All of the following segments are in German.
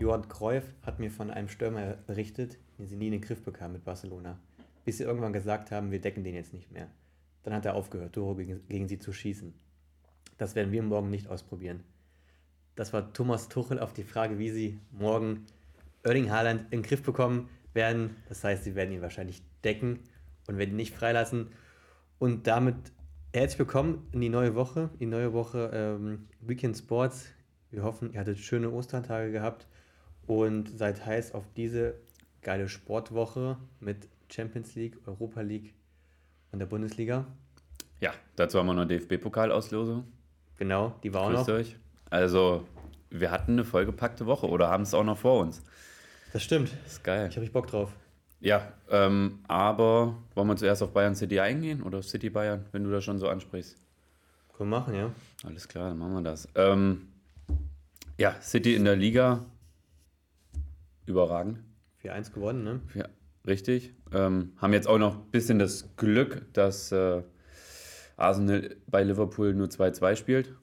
Johann Cruyff hat mir von einem Stürmer berichtet, den sie nie in den Griff bekam mit Barcelona. Bis sie irgendwann gesagt haben, wir decken den jetzt nicht mehr. Dann hat er aufgehört, Tore gegen, gegen sie zu schießen. Das werden wir morgen nicht ausprobieren. Das war Thomas Tuchel auf die Frage, wie sie morgen Erling Haaland in den Griff bekommen werden. Das heißt, sie werden ihn wahrscheinlich decken und werden ihn nicht freilassen. Und damit herzlich willkommen in die neue Woche, die neue Woche ähm, Weekend Sports. Wir hoffen, ihr hattet schöne Ostertage gehabt und seid heiß auf diese geile Sportwoche mit Champions League, Europa League und der Bundesliga. Ja, dazu haben wir noch DFB-Pokalauslosung. Genau, die war auch noch. euch. Also, wir hatten eine vollgepackte Woche oder haben es auch noch vor uns. Das stimmt. Das ist geil. Ich habe richtig Bock drauf. Ja, ähm, aber wollen wir zuerst auf Bayern City eingehen oder auf City Bayern, wenn du das schon so ansprichst? Können wir machen, ja. Alles klar, dann machen wir das. Ähm, ja, City in der Liga. Überragend. 4-1 gewonnen, ne? Ja, richtig. Ähm, haben jetzt auch noch ein bisschen das Glück, dass äh, Arsenal bei Liverpool nur 2-2 spielt.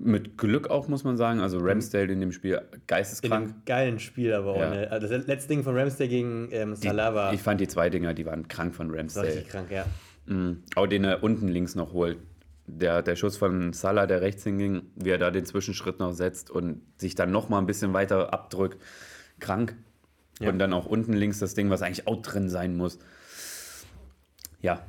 Mit Glück auch, muss man sagen. Also Ramsdale in dem Spiel In geisteskrank. einem geilen Spiel, aber Ja. auch. Ne? Also das letzte Ding von Ramsey gegen ähm, Die, Salah war, ich fand die zwei Dinger, die waren krank von Ramsdale. richtig krank, ja. Mhm. Auch den er unten links noch holt. Der, der Schuss von Salah, der rechts hinging, wie er da den Zwischenschritt noch setzt und sich dann noch mal ein bisschen weiter abdrückt. Krank. Ja. Und dann auch unten links das Ding, was eigentlich auch drin sein muss. Ja,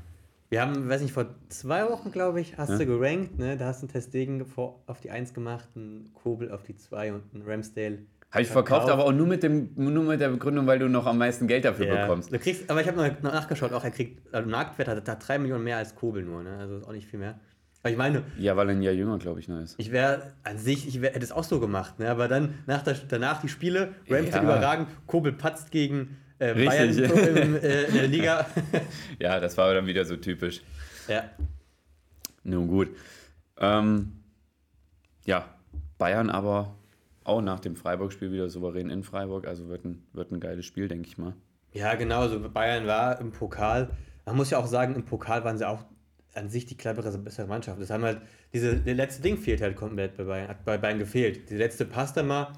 Wir haben, weiß nicht, vor zwei Wochen, glaube ich, hast Ja. du gerankt, ne? Da hast du einen Testegen vor, auf die 1 gemacht, einen Kobel auf die 2 und einen Ramsdale. habe ich verkauft, aber auch nur mit, dem, nur mit der Begründung, weil du noch am meisten Geld dafür Ja. bekommst. Du kriegst, aber ich habe noch nachgeschaut, auch er kriegt, also Marktwert hat er 3 Millionen mehr als Kobel nur, ne? Also ist auch nicht viel mehr. Aber ich meine, Ja, weil er ein Jahr jünger, glaube ich, noch ist. ich wäre an sich, ich wär, hätte es auch so gemacht, ne? Aber dann nach der, danach die Spiele, Ramsdale Ja. überragend, Kobel patzt gegen äh. Bayern im, äh, in der Liga. Ja, das war dann wieder so typisch. ja. Nun gut. Ähm, ja, Bayern aber auch nach dem Freiburg-Spiel wieder souverän in Freiburg. Also wird ein, wird ein geiles Spiel, denke ich mal. Ja, genau. Also Bayern war im Pokal. Man muss ja auch sagen, im Pokal waren sie auch an sich die clevere, bessere Mannschaft. Das haben halt, diese, der letzte Ding fehlt halt komplett bei Bayern, hat bei Bayern gefehlt. Die letzte passt dann mal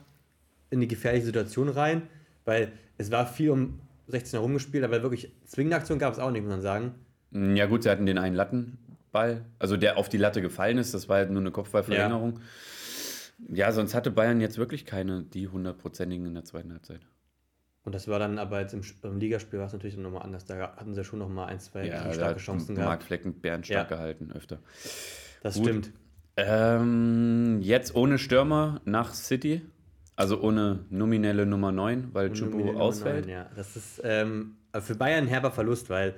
in die gefährliche Situation rein, weil es war viel um 16 herum gespielt, aber wirklich zwingende Aktion gab es auch nicht, muss man sagen. Mm, Ja, gut, sie hatten den einen Lattenball, also der auf die Latte gefallen ist. Das war halt nur eine Kopfballverlängerung. Ja. sonst hatte Bayern jetzt wirklich keine, die hundertprozentigen in der zweiten Halbzeit. Und das war dann aber jetzt im, im Ligaspiel war es natürlich nochmal anders. Da hatten sie schon nochmal ein, zwei Ja, starke Chancen gehabt. Flecken Bären stark Ja. gehalten, öfter. Das Gut. stimmt. Ähm, jetzt ohne Stürmer nach City, also ohne nominelle Nummer 9, weil Nummer ausfällt. neun, Ja, das ist ähm, für Bayern ein herber Verlust, weil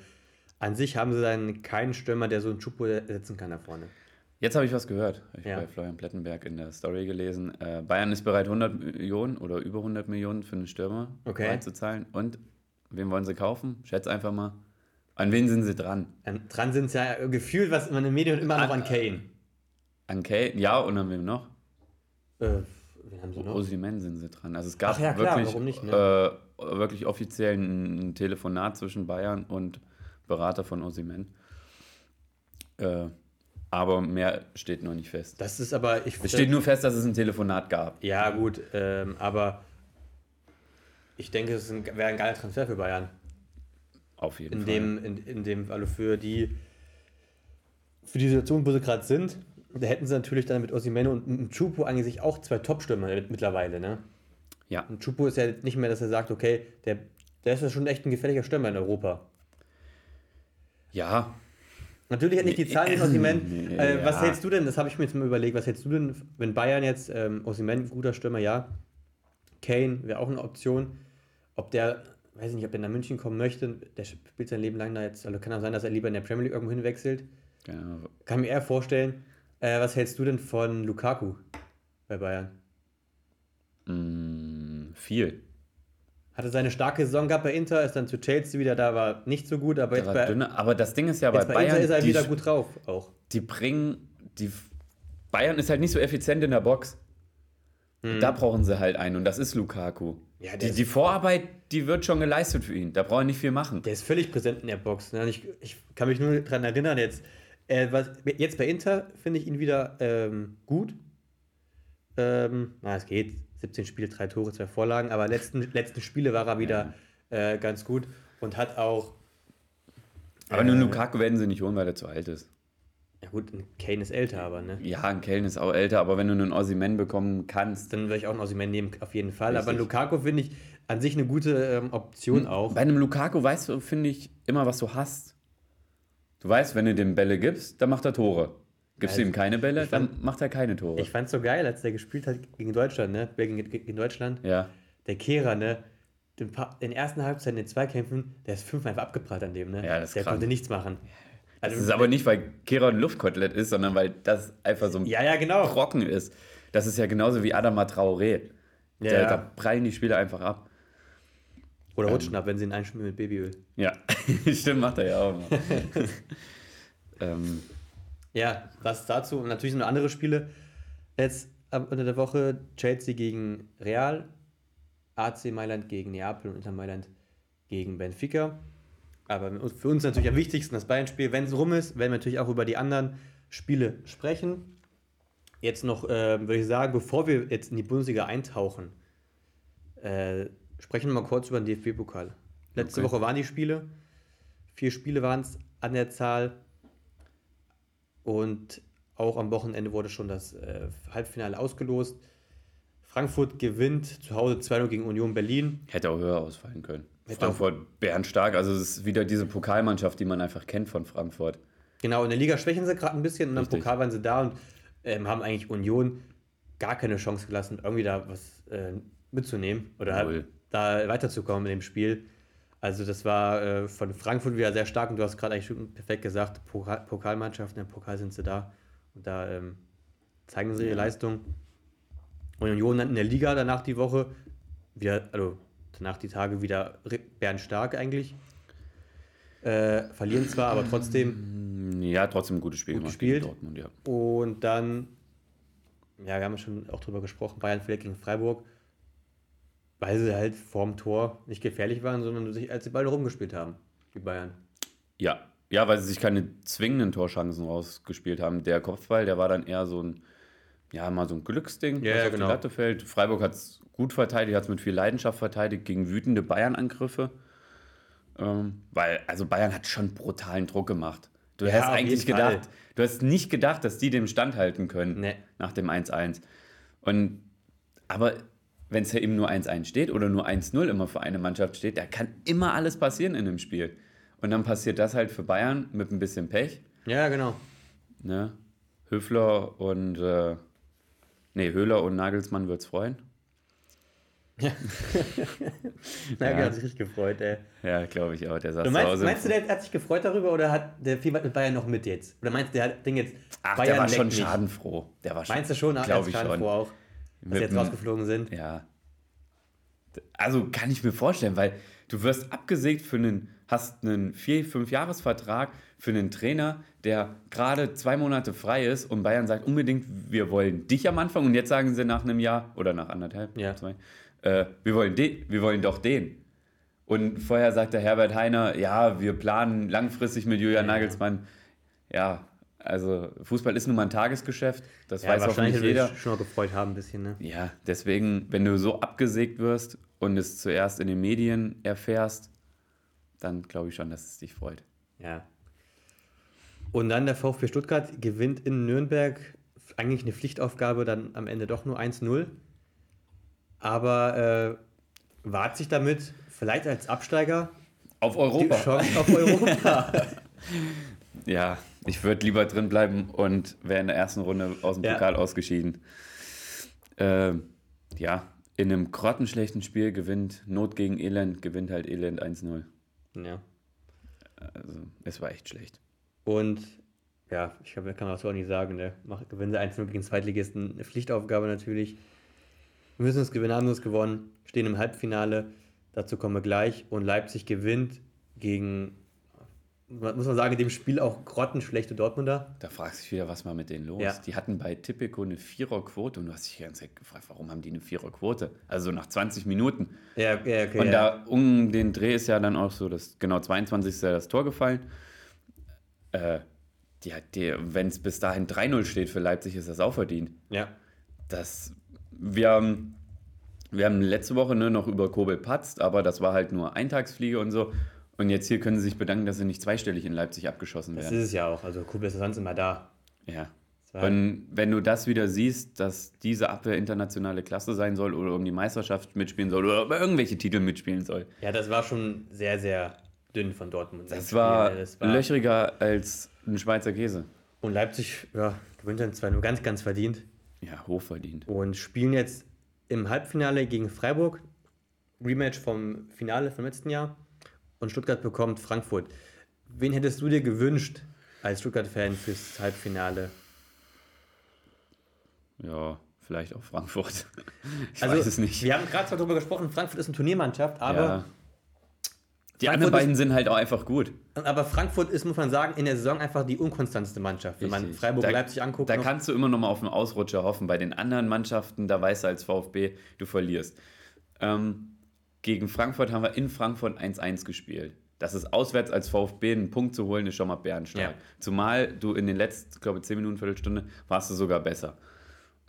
an sich haben sie dann keinen Stürmer, der so einen Chupo ersetzen kann da vorne. Jetzt habe ich was gehört, habe ich Ja. bei Florian Plettenberg in der Story gelesen. Äh, Bayern ist bereit, 100 Millionen oder über 100 Millionen für einen Stürmer Okay. bereit zu zahlen. Und wen wollen sie kaufen? Schätz einfach mal. An wen sind sie dran? Ähm, dran sind es ja gefühlt, was man in den Medien immer noch Ah, an Kane. An Kane? Ja, und an wem noch? Äh, wen haben sie noch? Osimhen sind sie dran. Also es gab Ach ja, klar, wirklich, warum nicht, ne? äh, wirklich offiziell ein, ein Telefonat zwischen Bayern und Berater von Osimhen. Äh, aber mehr steht noch nicht fest. Das ist aber, ich Es steht nur fest, dass es ein Telefonat gab. Ja, gut, ähm, aber ich denke, es wäre ein geiler Transfer für Bayern. Auf jeden In Fall. dem, in, in dem, also für die, für die Situation, wo sie gerade sind, da hätten sie natürlich dann mit Osimhen und Chupo eigentlich sich auch zwei Top-Stürmer mittlerweile, ne? ja, Und Chupo ist ja nicht mehr, dass er sagt, okay, der, der ist ja schon echt ein gefährlicher Stürmer in Europa. ja, Natürlich hat nicht die Zahlen von Osimhen. Nee, äh, Was ja. hältst du denn, das habe ich mir jetzt mal überlegt, was hältst du denn, wenn Bayern jetzt, ähm, Osimhen, guter Stürmer, ja, Kane wäre auch eine Option, ob der, weiß ich nicht, ob der nach München kommen möchte, der spielt sein Leben lang da jetzt, also kann auch sein, dass er lieber in der Premier League irgendwo hinwechselt. genau. Kann mir eher vorstellen. Äh, was hältst du denn von Lukaku bei Bayern? Mm, viel. Hatte seine starke Saison gehabt bei Inter, ist dann zu Chelsea wieder da, war nicht so gut, aber jetzt bei, dünner. Aber das Ding ist ja bei bei Bayern, Inter ist er die, wieder gut drauf auch. die bringen, die Bayern ist halt nicht so effizient in der Box. Da brauchen sie halt einen und das ist Lukaku. Mhm. Ja, die, ist- die Vorarbeit, die wird schon geleistet für ihn. Da braucht er nicht viel machen. Der ist völlig präsent in der Box. Ne? Ich, ich kann mich nur daran erinnern, jetzt, äh, was, jetzt bei Inter finde ich ihn wieder ähm, gut. Ähm, na, es geht. 17 Spiele, drei Tore, zwei Vorlagen, aber letzten, letzten Spiele war er wieder äh, ganz gut und hat auch. Aber äh, nur Lukaku werden sie nicht holen, weil er zu alt ist. Ja, gut, ein Kane ist älter, aber ne? Ja, ein Kellen ist auch älter, aber wenn du einen Ossiman bekommen kannst. Dann würde ich auch einen Osimhen nehmen, auf jeden Fall. Aber Richtig. Lukaku finde ich an sich eine gute ähm, Option auch. Bei einem Lukaku weißt du, finde ich, immer, was du hast. Du weißt, wenn du dem Bälle gibst, dann macht er Tore. Gibst du Also, ihm keine Bälle, fand- dann macht er keine Tore. Ich fand es so geil, als der gespielt hat gegen Deutschland, ne? Gegen, gegen Deutschland. ja. Der Kehrer, ne? Den, der ersten Halbzeit in den Zweikämpfen, der ist fünfmal einfach abgeprallt an dem, ne? Ja, das ist der krank. konnte nichts machen. Das ist aber nicht, weil Kera ein Luftkotelett ist, sondern weil das einfach so ein Ja, ja, genau. Brocken ist. Das ist ja genauso wie Adama Traoré. Ja, Der, ja. Da prallen die Spieler einfach ab. Oder rutschen ab, wenn sie ihn einschmieren mit Babyöl. Ja, stimmt, macht er ja auch ähm, Ja, das dazu. Und natürlich noch andere Spiele. Jetzt Ende der Woche Chelsea gegen Real, AC Mailand gegen Neapel und Inter Mailand gegen Benfica. Aber für uns natürlich am wichtigsten das Bayern-Spiel. Wenn es rum ist, werden wir natürlich auch über die anderen Spiele sprechen. Jetzt noch, äh, würde ich sagen, bevor wir jetzt in die Bundesliga eintauchen, äh, sprechen wir mal kurz über den DFB-Pokal. Letzte Okay. Woche waren die Spiele. Vier Spiele waren es an der Zahl. Und auch am Wochenende wurde schon das äh, Halbfinale ausgelost. Frankfurt gewinnt zu Hause 2-0 gegen Union Berlin. hätte auch höher ausfallen können. Hätte Frankfurt bärenstark. Also es ist wieder diese Pokalmannschaft, die man einfach kennt von Frankfurt. Genau, in der Liga schwächen sie gerade ein bisschen und im Richtig. Pokal waren sie da und ähm, haben eigentlich Union gar keine Chance gelassen, irgendwie da was äh, mitzunehmen oder Null. da weiterzukommen in dem Spiel. Also das war äh, von Frankfurt wieder sehr stark und du hast gerade eigentlich perfekt gesagt, Pokal Pokalmannschaften, im Pokal sind sie da und da ähm, zeigen sie ihre Leistung. Und Union dann in der Liga danach die Woche wieder, also danach die Tage wieder re- bärenstark eigentlich. Äh, verlieren zwar, aber trotzdem Ja, trotzdem ein gutes Spiel Gut gemacht gespielt. gegen Dortmund, ja. Und dann, ja, wir haben schon auch drüber gesprochen, Bayern verliert gegen Freiburg, weil sie halt vorm Tor nicht gefährlich waren, sondern sich als die Ball rumgespielt haben, die Bayern. Ja. Ja, weil sie sich keine zwingenden Torchancen rausgespielt haben. Der Kopfball, der war dann eher so ein, ja, mal so ein Glücksding, Ja, was ja, auf genau. die Latte fällt. Freiburg hat es gut verteidigt, hat es mit viel Leidenschaft verteidigt gegen wütende Bayern-Angriffe. Ähm, weil, also Bayern hat schon brutalen Druck gemacht. Du Ja, hast eigentlich jeden Fall. gedacht, du hast nicht gedacht, dass die dem standhalten können Nee. nach dem 1-1. Und aber wenn es ja eben nur 1-1 steht oder nur 1-0 immer für eine Mannschaft steht, da kann immer alles passieren in einem Spiel. Und dann passiert das halt für Bayern mit ein bisschen Pech. Ja, genau. Ne? Höfler und äh, nee, Höhler und Nagelsmann wird's freuen. Nagel Ja. hat sich richtig gefreut, ey. Ja, glaube ich auch. Der saß Du zu meinst, Hause. meinst du, der hat sich gefreut darüber oder hat der fiebert mit Bayern noch mit jetzt? Oder meinst du, der hat Ding jetzt Ach, Bayern der war schon mich? schadenfroh. Der war schon, Meinst du schon, Glaube ich als schon. Schadenfroh auch, dass sie jetzt rausgeflogen sind? Ja. Also kann ich mir vorstellen, weil du wirst abgesägt für einen, hast einen vier, fünf Jahresvertrag für einen Trainer, der gerade zwei Monate frei ist und Bayern sagt unbedingt, wir wollen dich am Anfang und jetzt sagen sie nach einem Jahr oder nach anderthalb, Ja. zwei, äh, wir wollen den, wir wollen doch den. Und vorher sagt der Herbert Heiner, ja, wir planen langfristig mit Julian Ja. Nagelsmann. Ja, also Fußball ist nun mal ein Tagesgeschäft, das Ja, weiß auch wahrscheinlich nicht wird jeder. schon noch gefreut haben ein bisschen, ne? Ja, deswegen, wenn du so abgesägt wirst und es zuerst in den Medien erfährst, dann glaube ich schon, dass es dich freut. Ja. Und dann der VfB Stuttgart gewinnt in Nürnberg eigentlich eine Pflichtaufgabe, dann am Ende doch nur 1-0. Aber äh, wahrt sich damit vielleicht als Absteiger Auf Europa. Auf Europa. Ja, ich würde lieber drin bleiben und wäre in der ersten Runde aus dem Ja. Pokal ausgeschieden. Ähm, ja, in einem grottenschlechten Spiel gewinnt Not gegen Elend, gewinnt halt Elend 1-0. ja. Also, es war echt schlecht. Und ja, ich glaube, kann man das auch nicht sagen. Ne? Mach- Gewinnen sie 1-0 gegen Zweitligisten, eine Pflichtaufgabe natürlich. Wir müssen es gewinnen, haben es gewonnen, stehen im Halbfinale. Dazu kommen wir gleich. Und Leipzig gewinnt gegen, muss man sagen, in dem Spiel auch grottenschlechte Dortmunder. Da fragst du dich wieder, was war mit denen los? Ja. Die hatten bei Tipico eine Viererquote und du hast dich die ganze Zeit gefragt, warum haben die eine Viererquote? Also nach 20 Minuten. Ja, ja, okay. Und da um den Dreh ist ja dann auch so, dass genau 22. ist ja das Tor gefallen. Äh, die hat die, wenn es bis dahin 3-0 steht für Leipzig, ist das auch verdient. ja. Das, wir haben Wir haben letzte Woche ne, noch über Kobel patzt, aber das war halt nur Eintagsfliege und so. Und jetzt hier können sie sich bedanken, dass sie nicht zweistellig in Leipzig abgeschossen Das werden. ist es ja auch. Also Kobel ist ja sonst immer da. Ja. Das war- Und wenn du das wieder siehst, dass diese Abwehr internationale Klasse sein soll oder um die Meisterschaft mitspielen soll oder um irgendwelche Titel mitspielen soll, Ja, das war schon sehr, sehr dünn von Dortmund. das war, ne? das war löchriger als ein Schweizer Käse. Und Leipzig ja, gewinnt dann zwar nur ganz, ganz verdient Ja, hochverdient. und spielen jetzt im Halbfinale gegen Freiburg. Rematch vom Finale vom letzten Jahr. Und Stuttgart bekommt Frankfurt. Wen hättest du dir gewünscht als Stuttgart-Fan fürs Halbfinale? Ja, vielleicht auch Frankfurt. Ich Also, weiß es nicht. Wir haben gerade zwar darüber gesprochen, Frankfurt ist eine Turniermannschaft, aber, ja. Die Frankfurt anderen beiden sind halt auch einfach gut. aber Frankfurt ist, muss man sagen, in der Saison einfach die unkonstanteste Mannschaft. Wenn man Richtig. Freiburg Da- Leipzig anguckt, Da noch- kannst du immer noch mal auf einen Ausrutscher hoffen. Bei den anderen Mannschaften, da weißt du als VfB, du verlierst. Ähm, gegen Frankfurt haben wir in Frankfurt 1-1 gespielt. Das ist auswärts als VfB einen Punkt zu holen, ist schon mal bärenstark. Ja. Zumal du in den letzten, glaube ich, 10 Minuten, Viertelstunde, warst du sogar besser.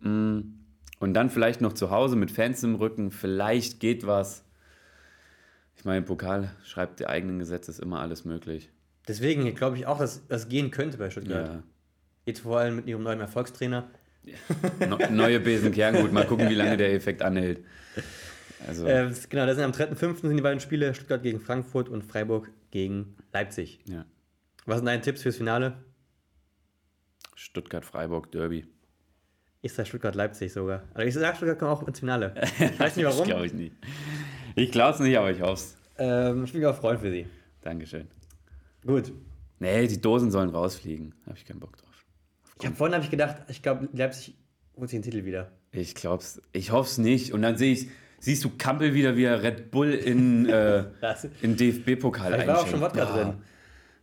Mm, Und dann vielleicht noch zu Hause mit Fans im Rücken, vielleicht geht was. Ich meine, Pokal schreibt die eigenen Gesetze, ist immer alles möglich. deswegen glaube ich auch, dass das gehen könnte bei Stuttgart. Ja. Jetzt vor allem mit ihrem neuen Erfolgstrainer. No, neue Besen Kerngut, mal gucken, wie lange der Effekt anhält. Also, Äh, genau, das sind am 3.5. sind die beiden Spiele, Stuttgart gegen Frankfurt und Freiburg gegen Leipzig. ja. Was sind deine Tipps fürs Finale? Stuttgart-Freiburg Derby. Ich sage Stuttgart-Leipzig sogar. Also ich sage Stuttgart kommt auch ins Finale. Ich weiß nicht Das warum. glaube ich nicht. Ich glaube es nicht, aber ich hoffe es. ähm, ich bin auch Freund für sie. Dankeschön. Gut. Nee, die Dosen sollen rausfliegen. Habe ich keinen Bock drauf. Ich hab, vorhin habe ich gedacht, ich glaube, Leipzig holt sich den Titel wieder. Ich glaub's. Ich hoffe es nicht. Und dann sehe ich, siehst du Kampel wieder, wie er Red Bull in, äh, in DFB-Pokal da war auch einschenkt. schon Wodka drin.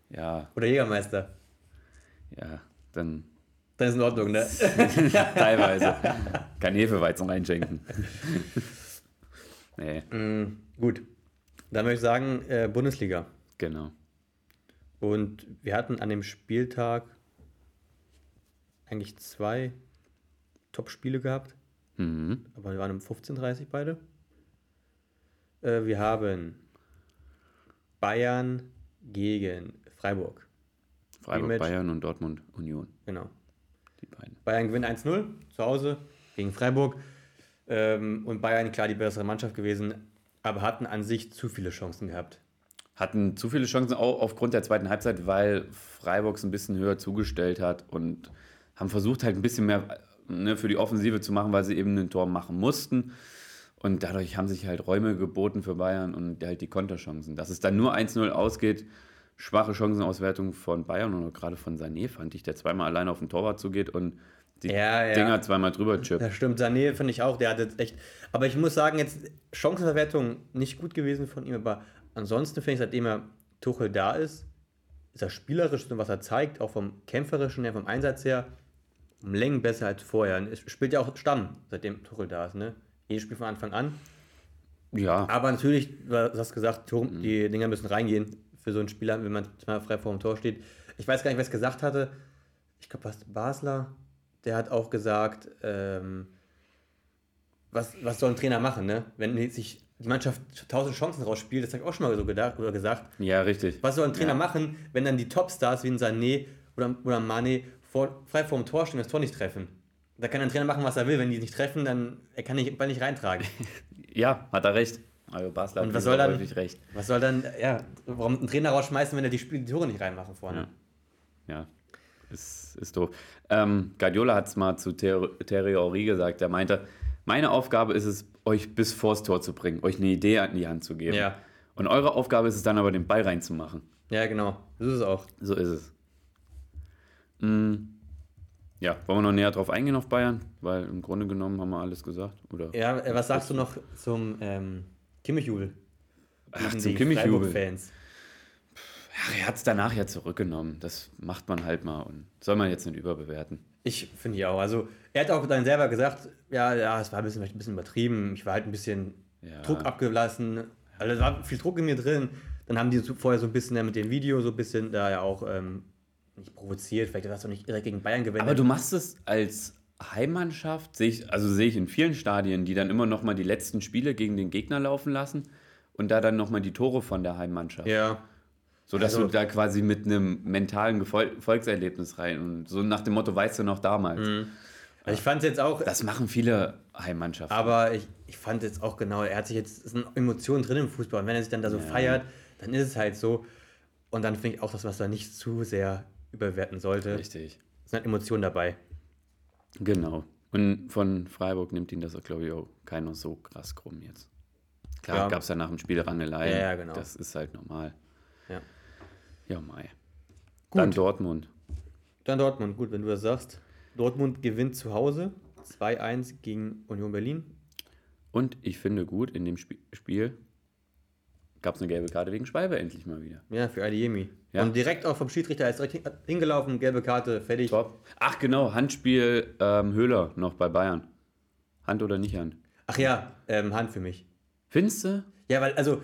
Ja, Oder Jägermeister. ja, dann Dann ist in Ordnung, ne? teilweise. Kein Hefeweizen reinschenken. nee, Mm, gut. Dann würde ich sagen, äh, Bundesliga. genau. Und wir hatten an dem Spieltag eigentlich zwei Top-Spiele gehabt. Mhm. Aber wir waren um 15.30 Uhr beide. Äh, wir haben Bayern gegen Freiburg. Freiburg, Rematch. Bayern und Dortmund Union. Genau. Die beiden. Bayern gewinnt 1-0 zu Hause gegen Freiburg. Ähm, und Bayern, klar, die bessere Mannschaft gewesen, aber hatten an sich zu viele Chancen gehabt. Hatten zu viele Chancen auch aufgrund der zweiten Halbzeit, weil Freiburg es ein bisschen höher zugestellt hat und haben versucht halt ein bisschen mehr ne, für die Offensive zu machen, weil sie eben ein Tor machen mussten. Und dadurch haben sich halt Räume geboten für Bayern und halt die Konterchancen. Dass es dann nur 1-0 ausgeht, schwache Chancenauswertung von Bayern und gerade von Sané fand ich, der zweimal alleine auf den Torwart zugeht und die Ja, ja. Dinger zweimal drüber chippt. Das stimmt, Sané finde ich auch, der hat jetzt echt. Aber ich muss sagen, jetzt Chancenverwertung nicht gut gewesen von ihm, aber ansonsten finde ich, seitdem er Tuchel da ist, ist er spielerisch und was er zeigt, auch vom kämpferischen her, vom Einsatz her, um Längen besser als vorher. Und Es spielt ja auch Stamm, seitdem Tuchel da ist, ne? Jedes Spiel von Anfang an. Ja, Aber natürlich, du hast gesagt, Tor- die Dinger müssen reingehen für so einen Spieler, wenn man mal frei vor dem Tor steht. Ich weiß gar nicht, wer es gesagt hatte. Ich glaube, was Basler, der hat auch gesagt, ähm, was, was soll ein Trainer machen, ne? Wenn sich die Mannschaft tausend Chancen rausspielt, das habe ich auch schon mal so gedacht oder gesagt. ja, richtig. Was soll ein Trainer Ja. machen, wenn dann die Topstars wie ein Sané oder, oder Mane vor, frei vor dem Tor stehen und das Tor nicht treffen? Da kann ein Trainer machen, was er will. Wenn die nicht treffen, dann er kann nicht, Ball nicht reintragen. Ja, hat er recht. Also Basler Und hat was soll dann- recht. Was soll dann, ja, warum einen Trainer rausschmeißen, wenn er die, die Tore nicht reinmachen vorne? Ja. Ja, ist, ist doof. Ähm, Guardiola hat es mal zu Ter Terry Henry gesagt. Er meinte, meine Aufgabe ist es, euch bis vors Tor zu bringen, euch eine Idee an die Hand zu geben. Ja. Und eure Aufgabe ist es dann aber, den Ball reinzumachen. Ja, genau. So ist es auch. So ist es. Mm, ja, wollen wir noch näher drauf eingehen auf Bayern? Weil im Grunde genommen haben wir alles gesagt. Oder? Ja, äh, was sagst du noch zum ähm, Kimmich-Jubel? Ach, zum Kimmich-Jubel. Freiburg-Fans. Ach, er hat es danach ja zurückgenommen. Das macht man halt mal und soll man jetzt nicht überbewerten. Ich finde ja auch. Also, er hat auch dann selber gesagt, ja, ja, es war ein bisschen, vielleicht ein bisschen übertrieben. Ich war halt ein bisschen Ja. Druck abgelassen. Also, es war viel Druck in mir drin. Dann haben die vorher so ein bisschen ja, mit dem Video so ein bisschen da ja auch ähm, nicht provoziert. Vielleicht hast du nicht direkt gegen Bayern gewendet. Aber du machst es als Heimmannschaft sehe ich, also sehe ich in vielen Stadien, die dann immer noch mal die letzten Spiele gegen den Gegner laufen lassen und da dann noch mal die Tore von der Heimmannschaft. Ja. So dass Also- du da quasi mit einem mentalen Gefol Volkserlebnis rein und so nach dem Motto, weißt du noch damals. Also ich fand es jetzt auch, Das machen viele Heimmannschaften. aber ich, ich fand jetzt auch genau, er hat sich jetzt, es sind Emotionen drin im Fußball und wenn er sich dann da so feiert, dann ist es halt so. Und dann finde ich auch das, was er nicht zu sehr überwerten sollte. Richtig. Es sind halt Emotionen dabei. Genau. Und von Freiburg nimmt ihn das, glaube ich, auch keiner so krass krumm jetzt. Klar, Ja. gab es ja nach dem Spiel Rangelei. Ja, ja, genau. Das ist halt normal. Ja. Ja, Mai. Gut. Dann Dortmund. Dann Dortmund, gut, wenn du das sagst. Dortmund gewinnt zu Hause 2-1 gegen Union Berlin. Und ich finde gut, in dem Sp Spiel gab es eine gelbe Karte wegen Schwalbe endlich mal wieder. Ja, für Adiemi. Ja. Und direkt auch vom Schiedsrichter ist direkt hin- hingelaufen, gelbe Karte, fertig. Top. Ach genau, Handspiel ähm, Höhler noch bei Bayern. Hand oder nicht Hand? Ach ja, ähm, Hand für mich. Findest du? Ja, weil, also,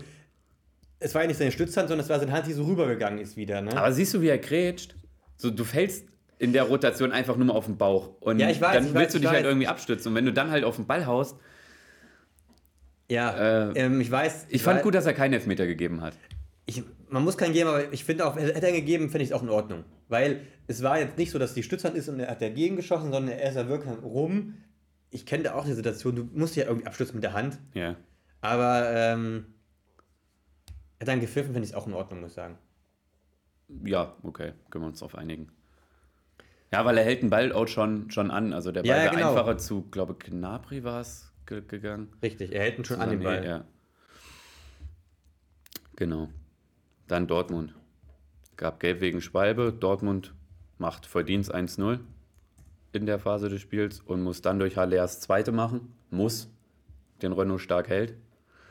es war ja nicht seine Stützhand, sondern es war seine Hand, die so rübergegangen ist wieder, ne? Aber siehst du, wie er grätscht? So, du fällst in der Rotation einfach nur mal auf den Bauch. Und Ja, ich weiß, dann ich willst weiß, du ich dich halt weiß. irgendwie abstützen. Und wenn du dann halt auf den Ball haust, ja, äh, ähm, ich weiß. ich fand weiß, gut, dass er keinen Elfmeter gegeben hat. Ich, man muss keinen geben, aber ich finde auch, hätte er gegeben, finde ich es auch in Ordnung. Weil es war jetzt nicht so, dass die Stützhand ist und er hat dagegen geschossen, sondern er ist da wirklich rum. Ich kenne da auch die Situation, du musst ja irgendwie abstützen mit der Hand. Ja. Aber ähm, er hat dann gepfiffen, finde ich es auch in Ordnung, muss ich sagen. Ja, okay, können wir uns darauf einigen. Ja, weil er hält den Ball auch schon, schon an. Also der Ball Ja, ja, genau. einfacher zu, glaube Knabri war es gegangen. Richtig, er hält ihn schon an den Ball. Ja. Genau. Dann Dortmund. Gab Gelb wegen Schwalbe. Dortmund macht Verdienst 1-0 in der Phase des Spiels und muss dann durch Haller das zweite machen. Muss. Den Renault stark hält.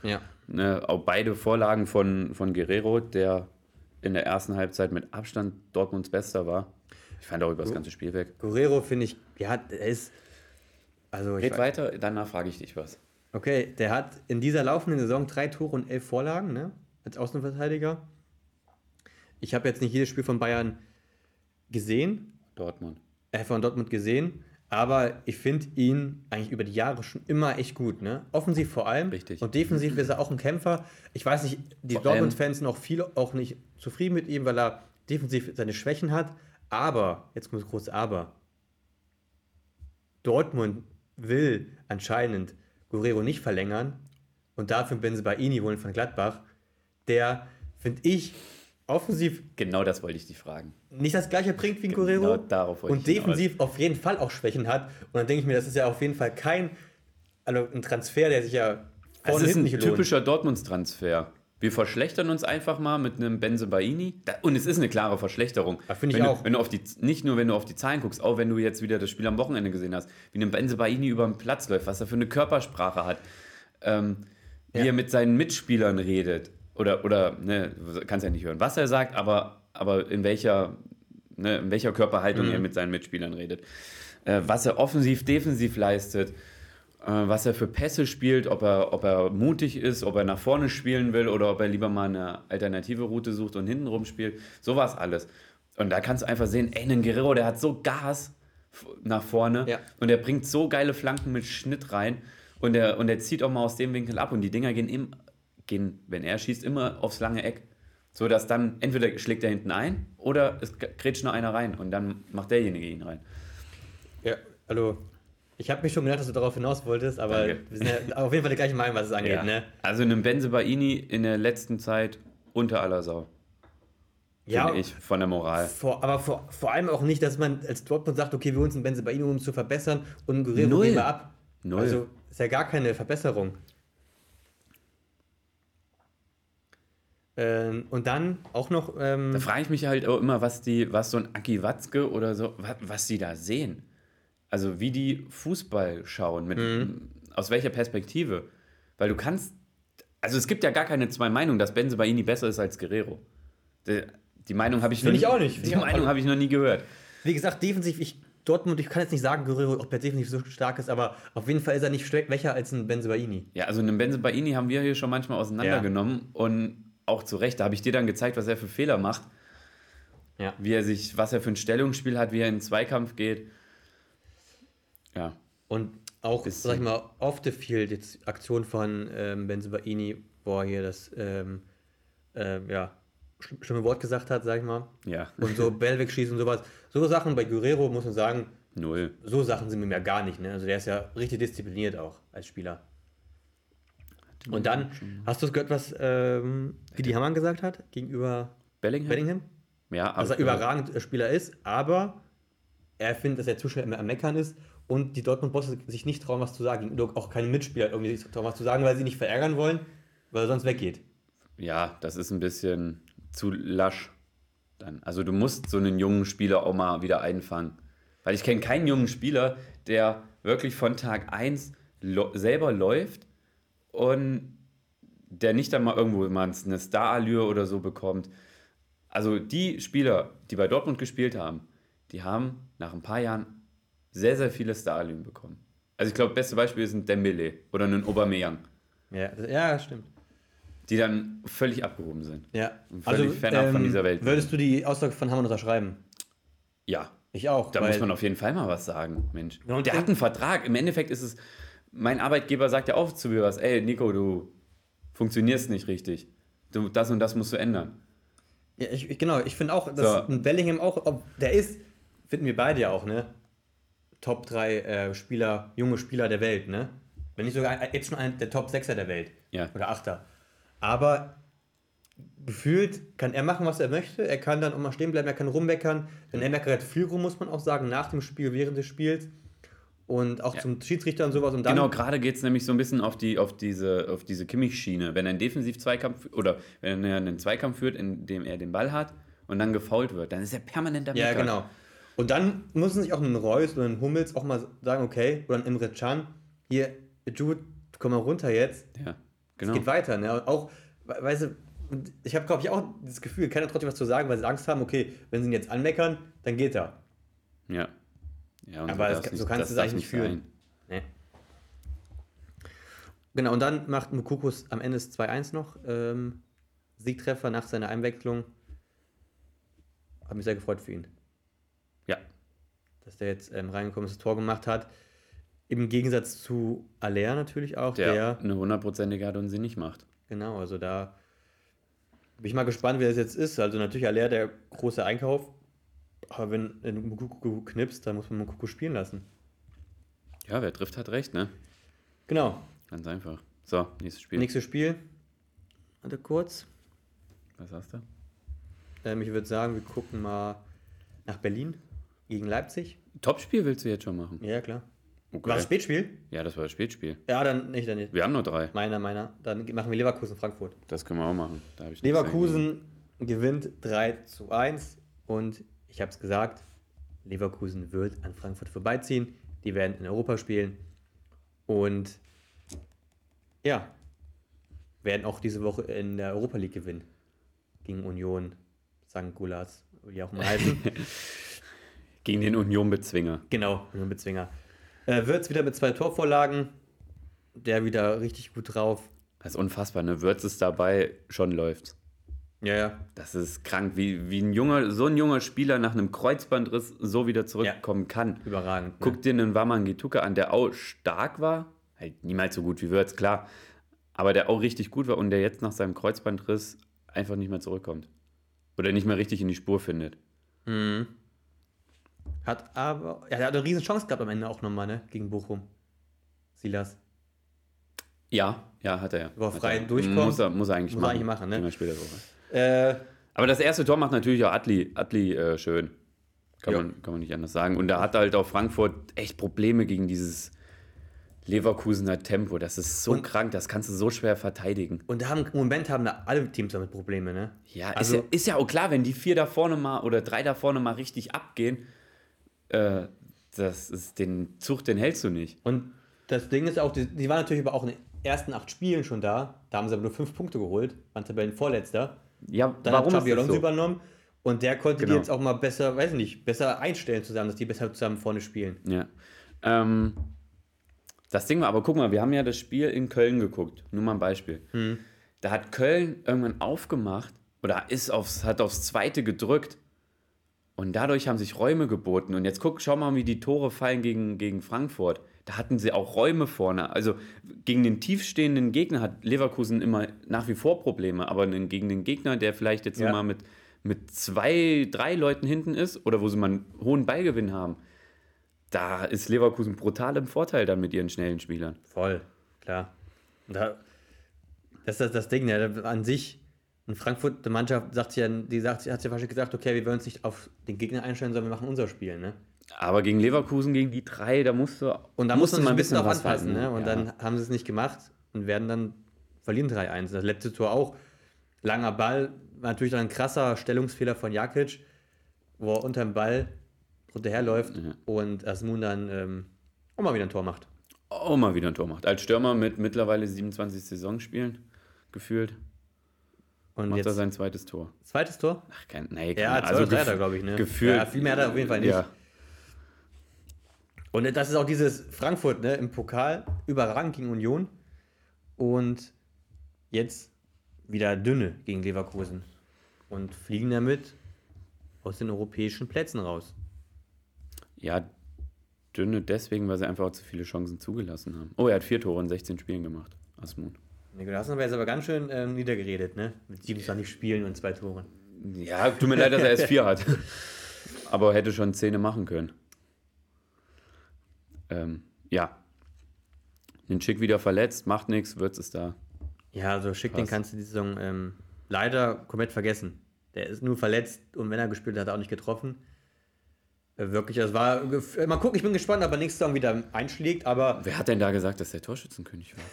Ja. Ne, auch beide Vorlagen von, von Guerrero, der in der ersten Halbzeit mit Abstand Dortmunds Bester war. Ich fand auch über das ganze Spiel weg. Guerrero finde ich, ja, er ist. Also, Red weiter, danach frage ich dich was. okay, der hat in dieser laufenden Saison drei Tore und elf Vorlagen, ne? Als Außenverteidiger. Ich habe jetzt nicht jedes Spiel von Bayern gesehen, Dortmund. äh, von Dortmund gesehen, aber ich finde ihn eigentlich über die Jahre schon immer echt gut, ne? Offensiv vor allem. Richtig. Und defensiv ist er auch ein Kämpfer. Ich weiß nicht, die Dortmund-Fans sind auch viele auch nicht zufrieden mit ihm, weil er defensiv seine Schwächen hat. Aber, jetzt kommt das große Aber. Dortmund will anscheinend Guerrero nicht verlängern und dafür Benzebaini holen von Gladbach, der, finde ich, offensiv Genau das wollte ich dich fragen. nicht das gleiche bringt wie ein Guerrero Genau darauf wollte und ich hinaus. defensiv auf jeden Fall auch Schwächen hat. Und dann denke ich mir, das ist ja auf jeden Fall kein, also ein Transfer, der sich ja vorne ist hinten ein typischer Dortmunds-Transfer. Wir verschlechtern uns einfach mal mit einem Benzebaini. Und es ist eine klare Verschlechterung. Finde ich wenn auch. Du, wenn du auf die, nicht nur, wenn du auf die Zahlen guckst, auch wenn du jetzt wieder das Spiel am Wochenende gesehen hast, wie ein Benzebaini über den Platz läuft, was er für eine Körpersprache hat, ähm, wie Ja. er mit seinen Mitspielern redet. Oder, oder ne, kannst ja nicht hören, was er sagt, aber, aber in, welcher, ne, in welcher Körperhaltung Mhm. er mit seinen Mitspielern redet. Äh, was er offensiv, defensiv leistet was er für Pässe spielt, ob er, ob er mutig ist, ob er nach vorne spielen will oder ob er lieber mal eine alternative Route sucht und hintenrum spielt. So war es alles. Und da kannst du einfach sehen, ey, ein Guerrero, der hat so Gas nach vorne Ja. und der bringt so geile Flanken mit Schnitt rein und der, und der zieht auch mal aus dem Winkel ab und die Dinger gehen, im, gehen wenn er schießt, immer aufs lange Eck. So dass dann entweder schlägt er hinten ein oder es grätscht nur einer rein und dann macht derjenige ihn rein. Ja, also ich habe mich schon gedacht, dass du darauf hinaus wolltest, aber Danke. wir sind ja auf jeden Fall der gleiche Meinung, was es angeht. Ja. Ne? Also einem Benzebaini in der letzten Zeit unter aller Sau. Ja, Finde ich, von der Moral. Vor, aber vor, vor allem auch nicht, dass man als Dortmund sagt, okay, wir holen uns einen Benzebaini, um zu verbessern und Guerrero geben wir ab. Null. Also ist ja gar keine Verbesserung. Ähm, und dann auch noch, ähm, Da frage ich mich halt auch immer, was die, was so ein Aki Watzke oder so, was, was die da sehen. Also wie die Fußball schauen, mit, Mhm. aus welcher Perspektive. Weil du kannst, also es gibt ja gar keine zwei Meinungen, dass Benzebaini besser ist als Guerrero. Die, die Meinung habe ich, noch Finde ich nie- auch nicht. Die Meinung habe ich noch nie gehört. wie gesagt, defensiv, ich, Dortmund, ich kann jetzt nicht sagen, Guerrero, ob er defensiv so stark ist, aber auf jeden Fall ist er nicht schwächer als ein Benzebaini. Ja, also einen Benzebaini haben wir hier schon manchmal auseinandergenommen und auch zu Recht. Da habe ich dir dann gezeigt, was er für Fehler macht. Ja. wie er sich, was er für ein Stellungsspiel hat, wie er in den Zweikampf geht. Ja. Und auch, Bisschen. sag ich mal, off the field, jetzt Aktion von ähm, Benzebaini, wo er hier das, ähm, ähm, ja, schlimm- schlimme Wort gesagt hat, sag ich mal. Ja. Und so Bell wegschießen und sowas. So Sachen bei Guerrero, muss man sagen, Null. so Sachen sind mir ja gar nicht. Ne? Also der ist ja richtig diszipliniert auch als Spieler. Und dann, hast du es gehört, was ähm, Didi Hamann gesagt hat gegenüber Bellingham? Bellingham? Ja, Dass er aber- überragend äh, Spieler ist, aber er findet, dass er zu schnell immer am Meckern ist und die Dortmund-Bosse sich nicht trauen, was zu sagen. Auch keine Mitspieler irgendwie sich trauen, was zu sagen, weil sie nicht verärgern wollen, weil er sonst weggeht. Ja, das ist ein bisschen zu lasch. Dann. Also du musst so einen jungen Spieler auch mal wieder einfangen. Weil ich kenne keinen jungen Spieler, der wirklich von Tag 1 selber läuft und der nicht dann mal irgendwo mal eine Star-Allure oder so bekommt. Also die Spieler, die bei Dortmund gespielt haben, die haben nach ein paar Jahren sehr, sehr viele Star-Allüren bekommen. Also ich glaube, beste Beispiel ist ein Dembele oder ein Aubameyang, Ja, ja stimmt. die dann völlig abgehoben sind. Ja. Völlig fernab von dieser Welt. Würdest du die Aussage von Hamann unterschreiben? Ja, Ich auch. Da muss man auf jeden Fall mal was sagen, Mensch. Ja, und der hat einen Vertrag. Im Endeffekt ist es, mein Arbeitgeber sagt ja auch zu mir was, ey, Nico, du funktionierst nicht richtig. Du, das und das musst du ändern. Ja, ich, genau, ich finde auch, dass So. ein Bellingham auch, ob, der ist, finden wir beide ja auch, ne? Top 3 äh, Spieler, junge Spieler der Welt, ne? Wenn nicht sogar ein- jetzt schon ein, der Top 6er der Welt. Ja. Oder 8er. Aber gefühlt kann er machen, was er möchte. Er kann dann auch mal stehen bleiben, er kann rummeckern. Denn er meckert viel rum, muss man auch sagen, nach dem Spiel, während des Spiels. Und auch Ja. zum Schiedsrichter und sowas. Und dann, genau, gerade geht es nämlich so ein bisschen auf, die, auf diese, auf diese Kimmich-Schiene. Wenn er einen Defensiv-Zweikampf oder wenn er einen Zweikampf führt, in dem er den Ball hat und dann gefault wird, dann ist er permanent am Ja, Meckern. genau. Und dann müssen sich auch ein Reus oder ein Hummels auch mal sagen, okay, oder ein Emre Can, hier, Jude, komm mal runter jetzt. Ja, Es genau. geht weiter. Ne? Und Auch, we- weißt du, ich habe, glaube ich, auch das Gefühl, keiner sich was zu sagen, weil sie Angst haben, okay, wenn sie ihn jetzt anmeckern, dann geht er. Ja. ja und Aber das kann- so kannst du es eigentlich nicht führen. sein. Ne? Genau, und dann macht Mukukus am Ende das 2-1 noch. Ähm, Siegtreffer nach seiner Einwechslung. Hat mich sehr gefreut für ihn. Dass der jetzt ähm, reingekommen ist, das Tor gemacht hat. Im Gegensatz zu Aller natürlich auch, der, der, eine hundertprozentige hat und sie nicht macht. genau, also da bin ich mal gespannt, wie das jetzt ist. Also natürlich Aller der große Einkauf, aber wenn du Mukuku knipst, dann muss man Mukuku spielen lassen. Ja, wer trifft, hat recht, ne? Genau, Ganz einfach. So, nächstes Spiel. nächstes Spiel. Warte kurz. Was hast du? Ähm, ich würde sagen, wir gucken mal nach Berlin gegen Leipzig. Topspiel willst du jetzt schon machen? Ja, klar. Okay. War das Spätspiel? Ja, das war das Spätspiel. Ja, dann nicht, dann nicht. Wir haben nur drei. Meiner, meiner. Dann machen wir Leverkusen, Frankfurt. Das können wir auch machen. Leverkusen gewinnt 3 zu 1 und ich habe es gesagt, Leverkusen wird an Frankfurt vorbeiziehen. Die werden in Europa spielen und ja, werden auch diese Woche in der Europa League gewinnen. Gegen Union, St. Gulas, wie auch immer heißen. Gegen den Union-Bezwinger. genau, Union Bezwinger. Äh, Wirtz wieder mit zwei Torvorlagen. Der wieder richtig gut drauf. Das ist unfassbar, ne? Würz ist dabei, schon läuft's. Ja, ja. Das ist krank, wie, wie ein junger, so ein junger Spieler nach einem Kreuzbandriss so wieder zurückkommen kann. Überragend. ne? Guck dir einen Wamangituka an, der auch stark war. Halt niemals so gut wie Würz, klar. Aber der auch richtig gut war und der jetzt nach seinem Kreuzbandriss einfach nicht mehr zurückkommt. Oder nicht mehr richtig in die Spur findet. Mhm. Hat aber, ja, der hat eine riesen Chance gehabt am Ende auch nochmal, ne? Gegen Bochum. Silas. Ja, ja, hat er ja. Über Hat frei er. durchkommen. Muss er, muss er eigentlich Muss er machen. eigentlich machen, ne? Später drauf. Äh, Aber das erste Tor macht natürlich auch Atli, Atli äh, schön. Kann, man, kann man nicht anders sagen. Und da hat halt auch Frankfurt echt Probleme gegen dieses Leverkusener Tempo. Das ist so Und- krank, das kannst du so schwer verteidigen. und da haben, im Moment haben da alle Teams damit Probleme, ne? Ja, Also- ist, ja, ist ja auch klar, wenn die vier da vorne mal oder drei da vorne mal richtig abgehen, äh, das ist den Zug, den hältst du nicht. Und das Ding ist auch, die, die waren natürlich aber auch in den ersten acht Spielen schon da. Da haben sie aber nur fünf Punkte geholt, waren Tabellenvorletzter. Ja, Dann warum hat Alonso so? übernommen und der konnte Genau. die jetzt auch mal besser, weiß ich nicht, besser einstellen zusammen, dass die besser zusammen vorne spielen. Ja. Ähm, das Ding war, aber guck mal, wir haben ja das Spiel in Köln geguckt. Nur mal ein Beispiel. Hm. Da hat Köln irgendwann aufgemacht oder ist aufs, hat aufs zweite gedrückt Und dadurch haben sich Räume geboten. Und jetzt guck, schau mal, wie die Tore fallen gegen, gegen Frankfurt. Da hatten sie auch Räume vorne. Also gegen den tiefstehenden Gegner hat Leverkusen immer nach wie vor Probleme. Aber gegen den Gegner, der vielleicht jetzt Ja. mal mit, mit zwei, drei Leuten hinten ist oder wo sie mal einen hohen Ballgewinn haben, da ist Leverkusen brutal im Vorteil dann mit ihren schnellen Spielern. Voll, klar. Da, das ist das, das Ding, ne? an sich. In Frankfurt, die Mannschaft sagt ja, die sagt, hat ja wahrscheinlich gesagt, okay, wir wollen uns nicht auf den Gegner einstellen, sondern wir machen unser Spiel, ne? Aber gegen Leverkusen, gegen die drei, da musst du, Und da musst muss man ein bisschen drauf was anpassen, halten, ne? Und Ja. dann haben sie es nicht gemacht und werden dann verlieren 3-1. Das letzte Tor auch. Langer Ball, natürlich dann ein krasser Stellungsfehler von Jakic, wo er unter dem Ball drunter herläuft Ja. und Asmun dann ähm, auch mal wieder ein Tor macht. auch mal wieder ein Tor macht. Als Stürmer mit mittlerweile 27 Saisonspielen gefühlt Und macht er jetzt sein zweites Tor. zweites Tor? Ach, kein, nee, Ja, kein- zwei oder drei er, glaube ich, ne? Gefühlt. Ja, viel mehr hat er auf jeden Fall nicht. Ja, Und das ist auch dieses Frankfurt ne, im Pokal überragend gegen Union und jetzt wieder dünne gegen Leverkusen und fliegen damit aus den europäischen Plätzen raus. ja, dünne deswegen, weil sie einfach auch zu viele Chancen zugelassen haben. Oh, er hat vier Tore in 16 Spielen gemacht. Asmun. Nikolaus haben wir jetzt aber ganz schön ähm, niedergeredet, ne? Mit 27 Spielen und zwei Toren. Ja, tut mir leid, dass er erst vier hat. Aber hätte schon Zähne machen können. Ähm, ja. Den Schick wieder verletzt, macht nichts, wird es da. Ja, also schick den Krass. kannst du die Saison ähm, leider komplett vergessen. Der ist nur verletzt und wenn er gespielt hat, hat er auch nicht getroffen. Äh, wirklich, das war. gef- Mal gucken, ich bin gespannt, ob er nächste Saison wieder einschlägt, aber. Wer hat denn da gesagt, dass der Torschützenkönig war?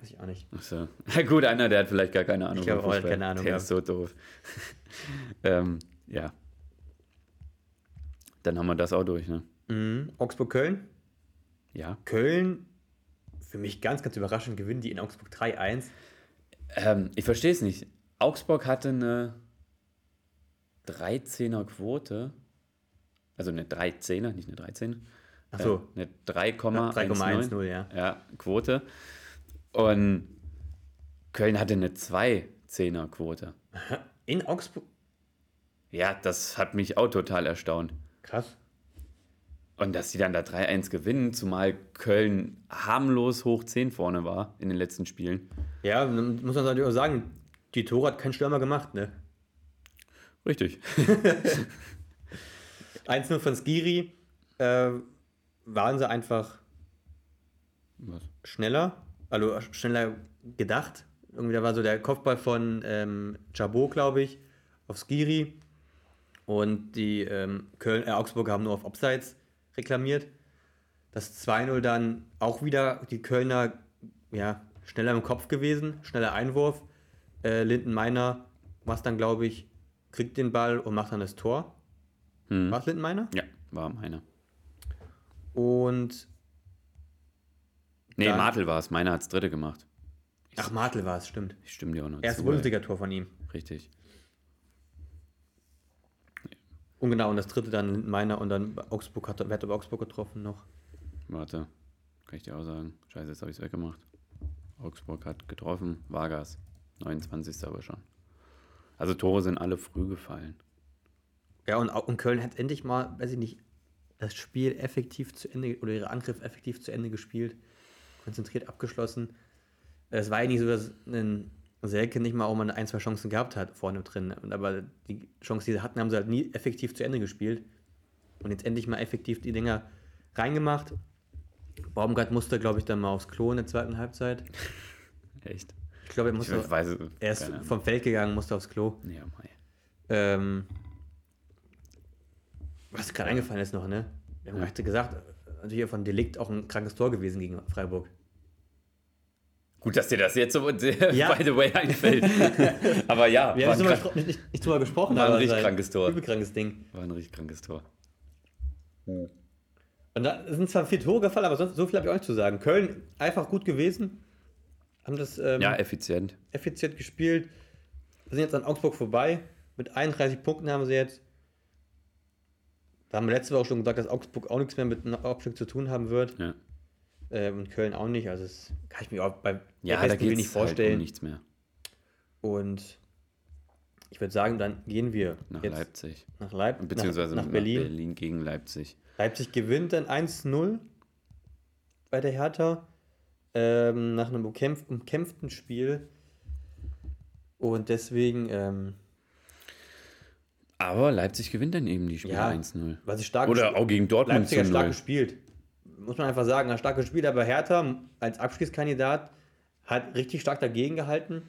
Weiß ich auch nicht. Achso. Ja, gut, einer, der hat vielleicht gar keine Ahnung. Ich glaube auch, keine Ahnung Der ist so doof. ähm, ja. Dann haben wir das auch durch, ne? Mhm. Augsburg-Köln. Ja. Köln, für mich ganz, ganz überraschend, gewinnen die in Augsburg 3-1. Ähm, ich verstehe es nicht. Augsburg hatte eine 13er Quote. Also eine 13er, nicht eine 13. Ach so. Äh, eine 3,10 3,10, ja. ja, Quote. Und Köln hatte eine 2-10er Quote. In Augsburg. Ja, das hat mich auch total erstaunt. Krass. Und dass die dann da 3-1 gewinnen, zumal Köln harmlos hoch 10 vorne war in den letzten Spielen. Ja, dann muss man natürlich auch sagen, die Tore hat kein Stürmer gemacht, ne? Richtig. 1-0 von Skiri. Äh, waren sie einfach Was? schneller, also schneller gedacht. Irgendwie da war so der Kopfball von ähm, Chabot, glaube ich, auf Skiri. Und die ähm, Köln, äh, Augsburger haben nur auf Offsides reklamiert. Das 2-0 dann auch wieder die Kölner ja, schneller im Kopf gewesen, schneller Einwurf. Äh, Linden Meiner was dann, glaube ich, kriegt den Ball und macht dann das Tor. Hm. War es Linden Meiner? Ja, war meiner. Und Nee, Dann- Martel war es. Meiner hat das dritte gemacht. ach, Martel war es, stimmt. Ich stimme dir auch noch Erstes. Bundesliga-Tor von ihm. Richtig. Und genau, und das dritte dann meiner und dann Augsburg hat, wer hat aber Augsburg getroffen noch? Warte. Kann ich dir auch sagen. Scheiße, jetzt habe ich es weggemacht. Augsburg hat getroffen. Vargas. 29. aber schon. Also Tore sind alle früh gefallen. Ja, und, und Köln hat endlich mal, weiß ich nicht, das Spiel effektiv zu Ende oder ihre Angriff effektiv zu Ende gespielt, konzentriert abgeschlossen. Es war ja nicht so, dass ein Selke nicht mal auch mal ein, zwei Chancen gehabt hat vorne drin. Aber die Chancen, die sie hatten, haben sie halt nie effektiv zu Ende gespielt. Und jetzt endlich mal effektiv die Dinger reingemacht. Baumgart musste, glaube ich, dann mal aufs Klo in der zweiten Halbzeit. Echt? Ich glaube, er Ich musste. weiß Er ist vom Feld gegangen, musste aufs Klo. Ja, mei. Ähm, was gerade eingefallen ist noch, ne? Wir haben Ja. gerade gesagt, natürlich von Delikt auch ein krankes Tor gewesen gegen Freiburg. Gut, dass dir das jetzt so, Ja. by the way, einfällt. aber ja, Wir haben nicht, nicht, nicht, drüber gesprochen, War ein richtig krankes Tor. Übel krankes Ding. war ein richtig krankes Tor. Und da sind zwar vier Tore gefallen, aber sonst so viel habe ich auch nicht zu sagen. Köln einfach gut gewesen. Haben das ähm, Ja, effizient. effizient gespielt. Wir sind jetzt an Augsburg vorbei. Mit 31 Punkten haben sie jetzt. Da haben wir letzte Woche schon gesagt, dass Augsburg auch nichts mehr mit Abstieg zu tun haben wird. Ja, Äh, und Köln auch nicht. Also das kann ich mir auch beim ja besten Willen nicht es halt vorstellen. um nichts mehr. Und Ich würde sagen, dann gehen wir Nach Leipzig. nach Leipzig, Beziehungsweise nach, nach Berlin. gegen Leipzig. Leipzig gewinnt dann 1-0 bei der Hertha ähm, nach einem umkämpf umkämpften Spiel. Und deswegen, ähm, Aber Leipzig gewinnt dann eben die Spiele Ja. 1-0. was ich stark Oder auch gegen Dortmund Leipzig hat stark 0. gespielt. Muss man einfach sagen, ein starkes Spiel, aber Hertha als Abschiedskandidat hat richtig stark dagegen gehalten.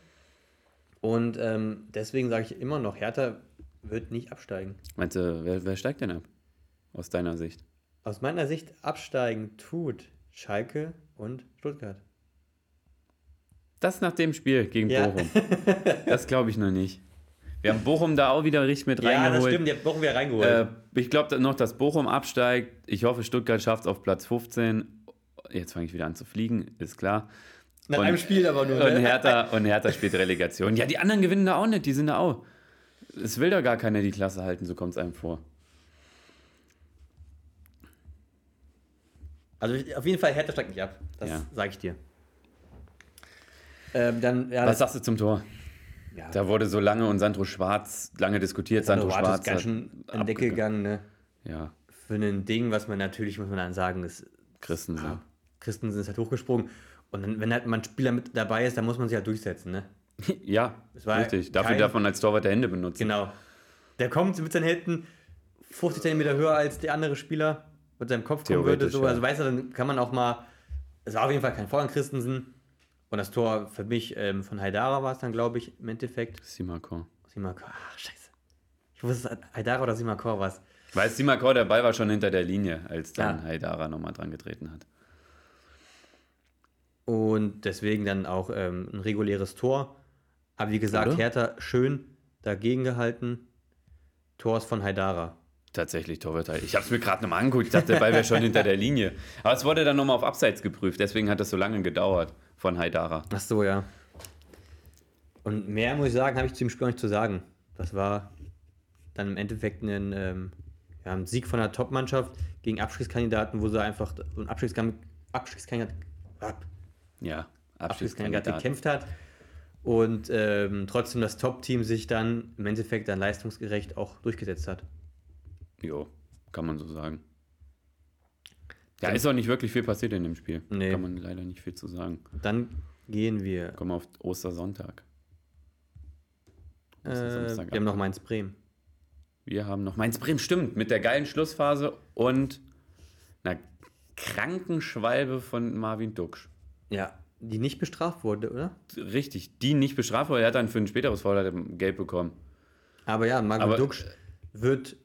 Und ähm, deswegen sage ich immer noch, Hertha wird nicht absteigen. Meinst du, wer, wer steigt denn ab? Aus deiner Sicht? Aus meiner Sicht absteigen tut Schalke und Stuttgart. Das nach dem Spiel gegen Ja. Bochum. Das glaube ich noch nicht. Wir haben Bochum da auch wieder richtig mit Ja, das reingeholt. stimmt, die hat Wochen wieder reingeholt. Äh, ich glaube noch, dass Bochum absteigt. Ich hoffe, Stuttgart schafft es auf Platz 15. Jetzt fange ich wieder an zu fliegen, ist klar. Nach und- einem Spiel aber nur. Und ne? Hertha, und Hertha spielt Relegation. Ja, die anderen gewinnen da auch nicht, die sind da auch. Es will da gar keiner die Klasse halten, so kommt es einem vor. Also auf jeden Fall, Hertha steigt nicht ab. Das Ja. sage ich dir. Ähm, dann, ja, Was sagst du zum Tor? Ja, Da wurde so lange und Sandro Schwarz lange diskutiert. Sandro Sandro Schwarz ist ganz schön an Decke gegangen, ne? Ja, Für ein Ding, was man natürlich, muss man dann sagen, ist, Christensen. ja, Christensen ist halt hochgesprungen. Und dann, wenn halt mal ein Spieler mit dabei ist, dann muss man sich halt durchsetzen, ne? Ja, Es war richtig. Dafür kein- darf man als Torwart der Hände benutzen. Genau. Der kommt mit seinen Händen 50 cm höher als der andere Spieler mit seinem Kopf kommen würde. So. ja. Also weißt du, dann kann man auch mal. Es war auf jeden Fall kein an Christensen. Und das Tor für mich ähm, von Haidara war es dann, glaube ich, im Endeffekt. Simakor. Simakor. Ach, scheiße. Ich wusste, es Haidara oder Simakor war es. Weil Simakor dabei war schon hinter der Linie, als dann Ja. Haidara nochmal dran getreten hat. Und deswegen dann auch ähm, ein reguläres Tor. Aber wie gesagt, Oder? Hertha schön dagegen gehalten. Tor ist von Haidara. Tatsächlich Torwartteil. Ich habe es mir gerade nochmal angeguckt. Ich dachte, der Ball wäre schon hinter der Linie. Aber es wurde dann nochmal auf Abseits geprüft. Deswegen hat das so lange gedauert von Haidara. Ach so, ja. Und mehr muss ich sagen, habe ich zu dem Spiel auch nicht zu sagen. Das war dann im Endeffekt ein, ähm, ja, ein Sieg von der Top-Mannschaft gegen Abschiedskandidaten, wo sie einfach so ein Abschiedskan Abschiedskandidat, ab- Ja, Abschiedskandidat. gekämpft hat. Und ähm, trotzdem das Top-Team sich dann im Endeffekt dann leistungsgerecht auch durchgesetzt hat. Jo, kann man so sagen. Ja, ist auch nicht wirklich viel passiert in dem Spiel. Nee. Kann man leider nicht viel zu sagen. Dann gehen wir. Kommen wir auf Ostersonntag. Äh, Ostersamstag wir haben noch. Mainz-Bremen. Wir haben noch Mainz-Bremen, stimmt, mit der geilen Schlussphase und einer kranken Schwalbe von Marvin Duksch. Ja, die nicht bestraft wurde, oder? Richtig, die nicht bestraft wurde. Er hat dann für ein späteres Foul Gelb bekommen. Aber ja, Aber- Duksch wird.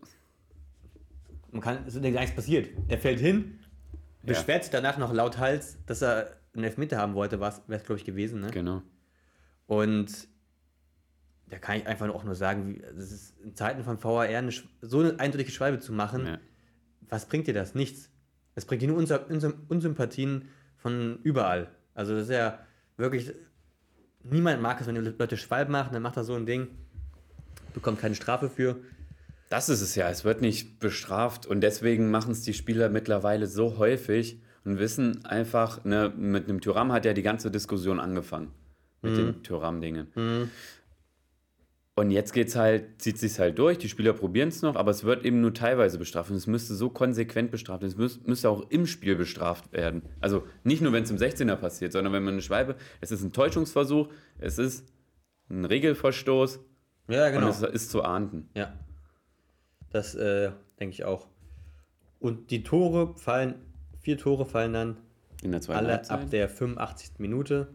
Man kann, es ist nichts passiert. Er fällt hin. Beschwert sich danach noch laut Hals, dass er einen Elfmeter haben wollte, wäre es, glaube ich, gewesen. Ne? Genau. Und da kann ich einfach auch nur sagen, wie, das ist in Zeiten von VAR eine, so eine eindeutige Schwalbe zu machen, Ja. was bringt dir das? Nichts. Es bringt dir nur Unsy Unsy Unsympathien von überall. Also das ist ja wirklich, niemand mag es, wenn die Leute Schwalben machen, dann macht er so ein Ding, bekommt keine Strafe für. Das ist es ja. Es wird nicht bestraft und deswegen machen es die Spieler mittlerweile so häufig und wissen einfach, ne, mit einem Tyram hat ja die ganze Diskussion angefangen. Mit den Tyram-Dingen. Und jetzt geht's halt, zieht sich halt durch, die Spieler probieren es noch, aber es wird eben nur teilweise bestraft. Und es müsste so konsequent bestraft werden. Es müß, müsste auch im Spiel bestraft werden. Also nicht nur, wenn es im 16er passiert, sondern wenn man eine Schwalbe, es ist ein Täuschungsversuch, es ist ein Regelverstoß Ja, und es ist zu ahnden. Ja. Das äh, denke ich auch. Und die Tore fallen, vier Tore fallen dann alle Halbzeit. ab der 85. Minute.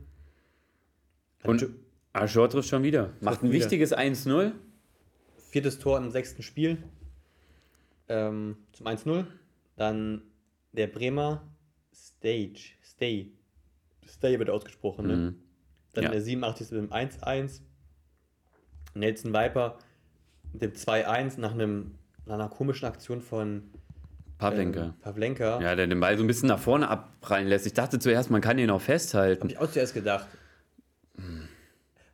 Und Aschor trifft schon wieder. Macht ein wieder. wichtiges 1-0. Viertes Tor im sechsten Spiel. Ähm, zum 1-0. Dann der Bremer Stage. Stay. Stay wird ausgesprochen, ne? Mhm. Dann Ja. der 87. mit dem 1-1. Nelson Viper mit dem 2-1 nach, einem, nach einer komischen Aktion von Pavlenka. ähm, Pavlenka. Ja, der den Ball so ein bisschen nach vorne abprallen lässt. Ich dachte zuerst, man kann ihn auch festhalten. Habe ich auch zuerst gedacht.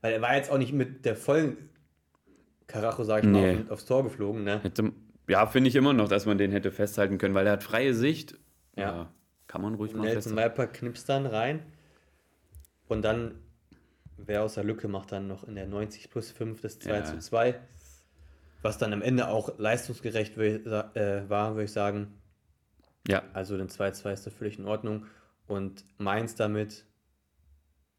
Weil er war jetzt auch nicht mit der vollen Karacho, sag ich Nee. mal, auf, aufs Tor geflogen, ne? Hätte, ja, finde ich immer noch, dass man den hätte festhalten können, weil er hat freie Sicht. Ja. kann man ruhig mal Nelson festhalten. Viper knipst dann rein. Und dann wer aus der Lücke macht dann noch in der 90 plus 5 das 2 Ja. zu 2. Was dann am Ende auch leistungsgerecht äh, war, würde ich sagen. Ja, Also den 2-2 ist da völlig in Ordnung. Und Mainz damit,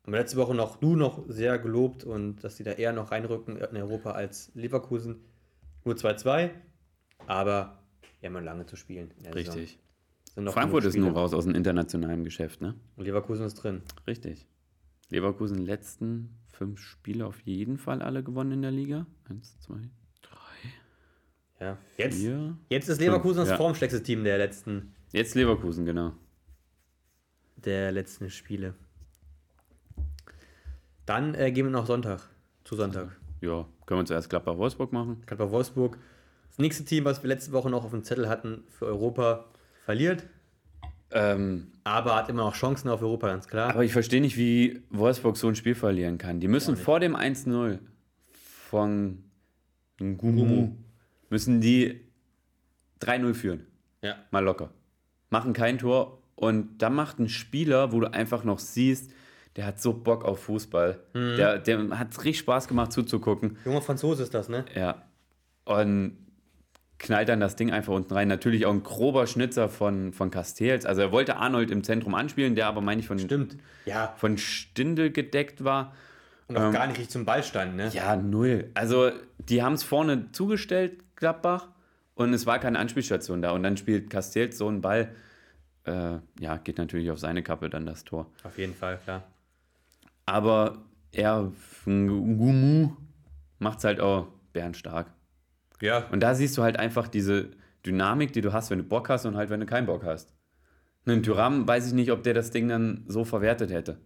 haben wir letzte Woche noch du noch sehr gelobt und dass sie da eher noch reinrücken in Europa als Leverkusen. Nur 2-2, aber wir haben noch lange zu spielen. richtig. Frankfurt ist nur raus aus dem internationalen Geschäft, ne? Und Leverkusen ist drin. Richtig. Leverkusen letzten fünf Spiele auf jeden Fall alle gewonnen in der Liga. Eins, zwei, Ja. Jetzt, vier. jetzt ist Leverkusen das ja. formschlechteste Team der letzten, Jetzt Leverkusen, genau. der letzten Spiele. Dann äh, gehen wir noch Sonntag. Zu Sonntag. Ja, können wir zuerst Gladbach-Wolfsburg machen? Gladbach Wolfsburg. Das nächste Team, was wir letzte Woche noch auf dem Zettel hatten für Europa, verliert. Ähm, Aber hat immer noch Chancen auf Europa, ganz klar. aber ich verstehe nicht, wie Wolfsburg so ein Spiel verlieren kann. Die müssen vor dem 1-0 von Ngumu, müssen die 3-0 führen. ja. Mal locker. Machen kein Tor und dann macht ein Spieler, wo du einfach noch siehst, der hat so Bock auf Fußball. Mhm. Der, der hat richtig Spaß gemacht zuzugucken. Junger Franzose ist das, ne? Ja. Und knallt dann das Ding einfach unten rein. Natürlich auch ein grober Schnitzer von, von Castells. Also er wollte Arnold im Zentrum anspielen, der aber, meine ich, von, Stimmt. Ja. von Stindel gedeckt war. Und auch gar nicht richtig zum Ball stand, ne? Ähm, Ja, null. Also die haben es vorne zugestellt, Gladbach, und es war keine Anspielstation da. Und dann spielt Castells so einen Ball. Äh, ja, geht natürlich auf seine Kappe dann das Tor. Auf jeden Fall, klar. Aber er, Gumu, macht es halt auch bärenstark. Ja. Und da siehst du halt einfach diese Dynamik, die du hast, wenn du Bock hast und halt, wenn du keinen Bock hast. Einen Tyram weiß ich nicht, ob der das Ding dann so verwertet hätte.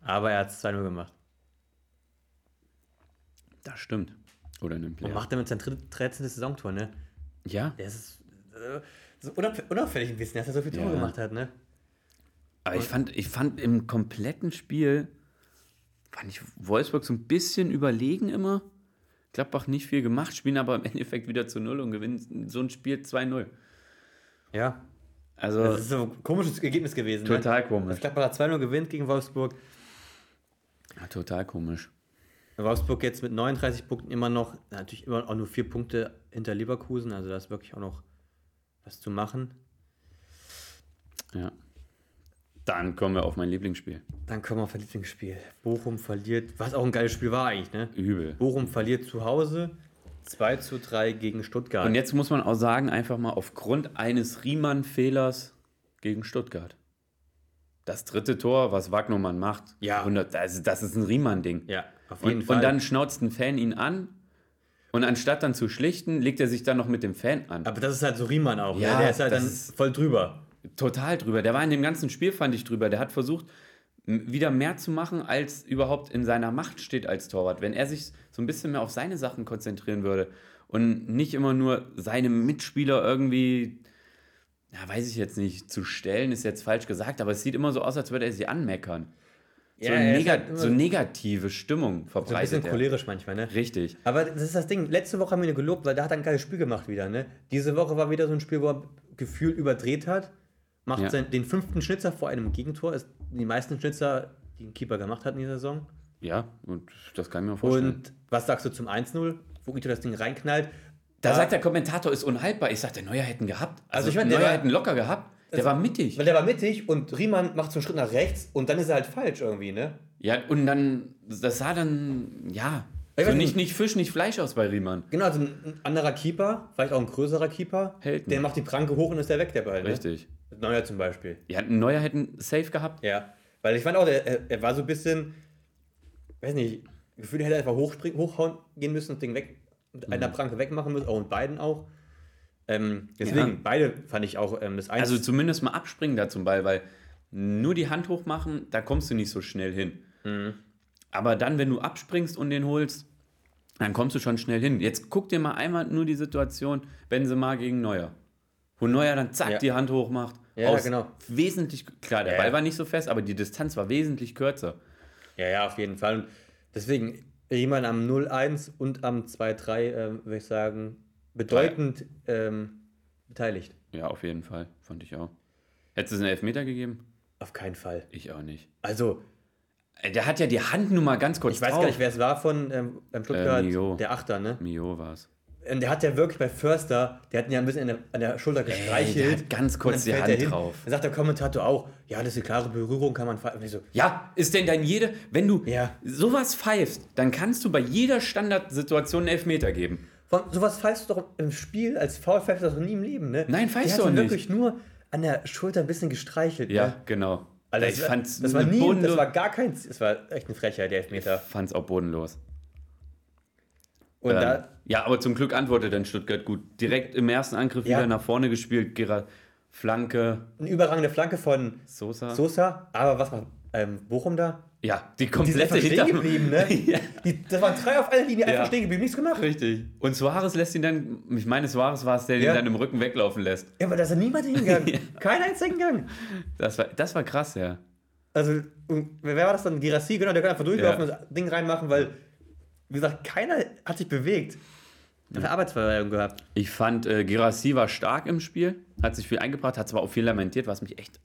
Aber er hat es 2-0 gemacht. Das stimmt. Oder einen Und Player. macht damit sein dritt- 13. Saisontor, ne? Ja, Der ist äh, so unauff- unauffällig ein bisschen, dass er so viel Tore Ja. gemacht hat, ne? aber ich fand, ich fand im kompletten Spiel, fand ich Wolfsburg so ein bisschen überlegen immer. Gladbach nicht viel gemacht, spielen aber im Endeffekt wieder zu Null und gewinnen so ein Spiel 2-0. Ja. Also Das ist so ein komisches Ergebnis gewesen. total Ne? komisch. Das Gladbach 2-0 gewinnt gegen Wolfsburg. Ja, total komisch. Wolfsburg jetzt mit 39 Punkten immer noch, natürlich immer auch nur vier Punkte hinter Leverkusen, also da ist wirklich auch noch was zu machen. Ja. Dann kommen wir auf mein Lieblingsspiel. Dann kommen wir auf das Lieblingsspiel. Bochum verliert, was auch ein geiles Spiel war eigentlich, ne? Übel. Bochum verliert zu Hause 2 zu 3 gegen Stuttgart. Und jetzt muss man auch sagen, einfach mal aufgrund eines Riemann-Fehlers gegen Stuttgart. Das dritte Tor, was Wagnermann macht, Ja. 100, also das ist ein Riemann-Ding. ja, auf jeden Und, Fall. und dann schnauzt ein Fan ihn an und anstatt dann zu schlichten, legt er sich dann noch mit dem Fan an. Aber das ist halt so Riemann auch, Ja, ne? Der ist halt das dann ist- voll drüber. Total drüber. Der war in dem ganzen Spiel, fand ich, drüber. Der hat versucht, wieder mehr zu machen, als überhaupt in seiner Macht steht als Torwart. Wenn er sich so ein bisschen mehr auf seine Sachen konzentrieren würde und nicht immer nur seine Mitspieler irgendwie, ja, weiß ich jetzt nicht, zu stellen, ist jetzt falsch gesagt, aber es sieht immer so aus, als würde er sie anmeckern. So, Ja, nega so negative Stimmung So ein verbreitet bisschen er. cholerisch manchmal, ne? Richtig. Aber das ist das Ding. Letzte Woche haben wir ihn gelobt, weil da hat er ein geiles Spiel gemacht wieder. Ne? Diese Woche war wieder so ein Spiel, wo er gefühlt überdreht hat. Macht Ja. sein, den fünften Schnitzer vor einem Gegentor. Ist die meisten Schnitzer, die ein Keeper gemacht hat in dieser Saison. Ja, und das kann ich mir vorstellen. Und was sagst du zum 1-0, wo Ito das Ding reinknallt? da sagt der Kommentator, ist unhaltbar. Ich sag, der Neuer hätten gehabt. Also, Also ich meine, der Neuer hätten locker gehabt. Der war mittig. Weil der war mittig und Riemann macht so einen Schritt nach rechts und dann ist er halt falsch irgendwie, ne? Ja, und dann, das sah dann, ja, so weiß nicht, nicht. Fisch, nicht Fleisch aus bei Riemann. Genau, also ein, anderer Keeper, vielleicht auch ein größerer Keeper, Hält der macht die Pranke hoch und ist der weg, der Ball. Ne? Richtig. Neuer zum Beispiel. Ja, ein Neuer hätten safe gehabt. Ja, weil ich fand auch, er, er war so ein bisschen, weiß nicht, Gefühl, er hätte einfach hochspringen, hochhauen gehen müssen und das Ding weg, mit einer Pranke wegmachen müssen, auch mit beiden auch. Ähm, deswegen, Ja. beide fand ich auch ähm, das eins. Also zumindest mal abspringen da zum Ball, weil nur die Hand hoch machen, da kommst du nicht so schnell hin. Mhm. Aber dann, wenn du abspringst und den holst, dann kommst du schon schnell hin. Jetzt guck dir mal einmal nur die Situation Benzema gegen Neuer. Wo Neuer dann zack Ja. die Hand hoch macht. Ja, genau. Wesentlich, klar, der Ja, Ball war nicht so fest, aber die Distanz war wesentlich kürzer. ja, ja, auf jeden Fall. Und deswegen, jemand am 0-1 und am 2-3, ähm, würde ich sagen, bedeutend ähm, beteiligt. Ja, auf jeden Fall, fand ich auch. Hättest du es einen Elfmeter gegeben? Auf keinen Fall. Ich auch nicht. Also, Der hat ja die Hand nur mal ganz kurz Ich weiß gar nicht, wer es war von ähm, beim Stuttgart. Äh, Mio. der Achter, ne? Mio war es. Und der hat ja wirklich bei Förster, der hat ihn ja ein bisschen an der, an der Schulter gestreichelt. der hat ganz kurz die Hand hin. drauf. Dann sagt der Kommentator auch, ja, das ist eine klare Berührung, kann man ich so, Ja, ist denn dann jede, wenn du Ja. sowas pfeifst, dann kannst du bei jeder Standardsituation einen Elfmeter geben. Sowas pfeifst du doch im Spiel als Foul pfeifst du doch nie im Leben, ne? Nein, pfeifst du auch nicht. wirklich nur an der Schulter ein bisschen gestreichelt. Ja, Ne? genau. Alter, ich das, war- fand's das war nie, das bodenlo- war gar kein, das war echt eine Frechheit, der Elfmeter. fand's auch bodenlos. Und Ähm, da, ja, aber zum Glück antwortet dann Stuttgart gut. Direkt im ersten Angriff Ja. wieder nach vorne gespielt, Gerard Flanke, eine überragende Flanke von Sosa. Sosa, aber was macht ähm, Bochum da? Ja, die Die sind komplette einfach stehen geblieben, ne? ja, Die, das waren drei auf einer Linie, einfach Ja. stehen geblieben, nichts gemacht. richtig. Und Suarez lässt ihn dann, ich meine, Suarez war es, der Ja. ihn dann im Rücken weglaufen lässt. Ja, aber da ist ja niemand hingegangen. Kein einziger hingegangen. Das war, das war krass, ja. Also, wer war das dann? Girassi, genau, der kann einfach durchlaufen Ja. und das Ding reinmachen, weil, wie gesagt, keiner hat sich bewegt. Hat ja. Arbeitsverweigerung gehabt. Ich fand, äh, Girassi war stark im Spiel, hat sich viel eingebracht, hat zwar auch viel lamentiert, was mich echt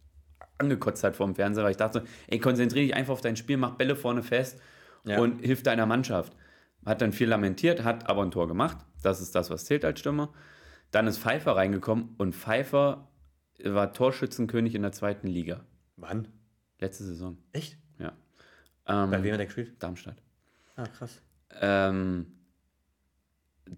angekotzt hat vor dem Fernseher, weil ich dachte, ey, konzentriere dich einfach auf dein Spiel, mach Bälle vorne fest Ja. und hilf deiner Mannschaft. Hat dann viel lamentiert, hat aber ein Tor gemacht. Das ist das, was zählt als Stürmer. Dann ist Pfeiffer reingekommen und Pfeiffer war Torschützenkönig in der zweiten Liga. Wann? Letzte Saison, Echt? ja. Bei Ähm, wem hat der gespielt? Darmstadt. Ah, krass. ähm,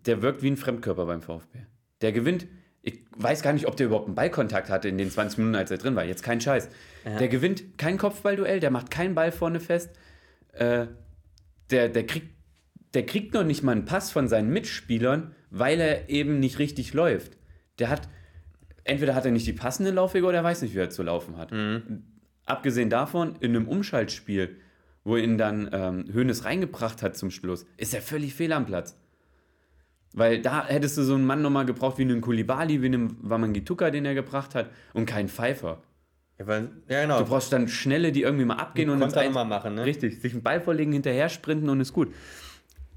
der wirkt wie ein Fremdkörper beim VfB. Der gewinnt, ich weiß gar nicht, ob der überhaupt einen Ballkontakt hatte in den 20 Minuten, als er drin war. Jetzt kein Scheiß. Ja. Der gewinnt kein Kopfballduell, der macht keinen Ball vorne fest. Äh, der, der, kriegt, der kriegt noch nicht mal einen Pass von seinen Mitspielern, weil er eben nicht richtig läuft. Der hat, entweder hat er nicht die passende Laufwege oder er weiß nicht, wie er zu laufen hat. Abgesehen davon, in einem Umschaltspiel, wo ihn dann ähm, Hoeneß reingebracht hat zum Schluss, ist er völlig fehl am Platz. Weil da hättest du so einen Mann nochmal gebraucht wie einen Kulibali, wie einen Wamangituka, den er gebracht hat, und keinen Pfeifer. Ja, ja genau. Du brauchst dann Schnelle, die irgendwie mal abgehen und ins Konter Ein- nochmal machen, ne? Richtig, sich einen Ball vorlegen, hinterher sprinten und ist gut.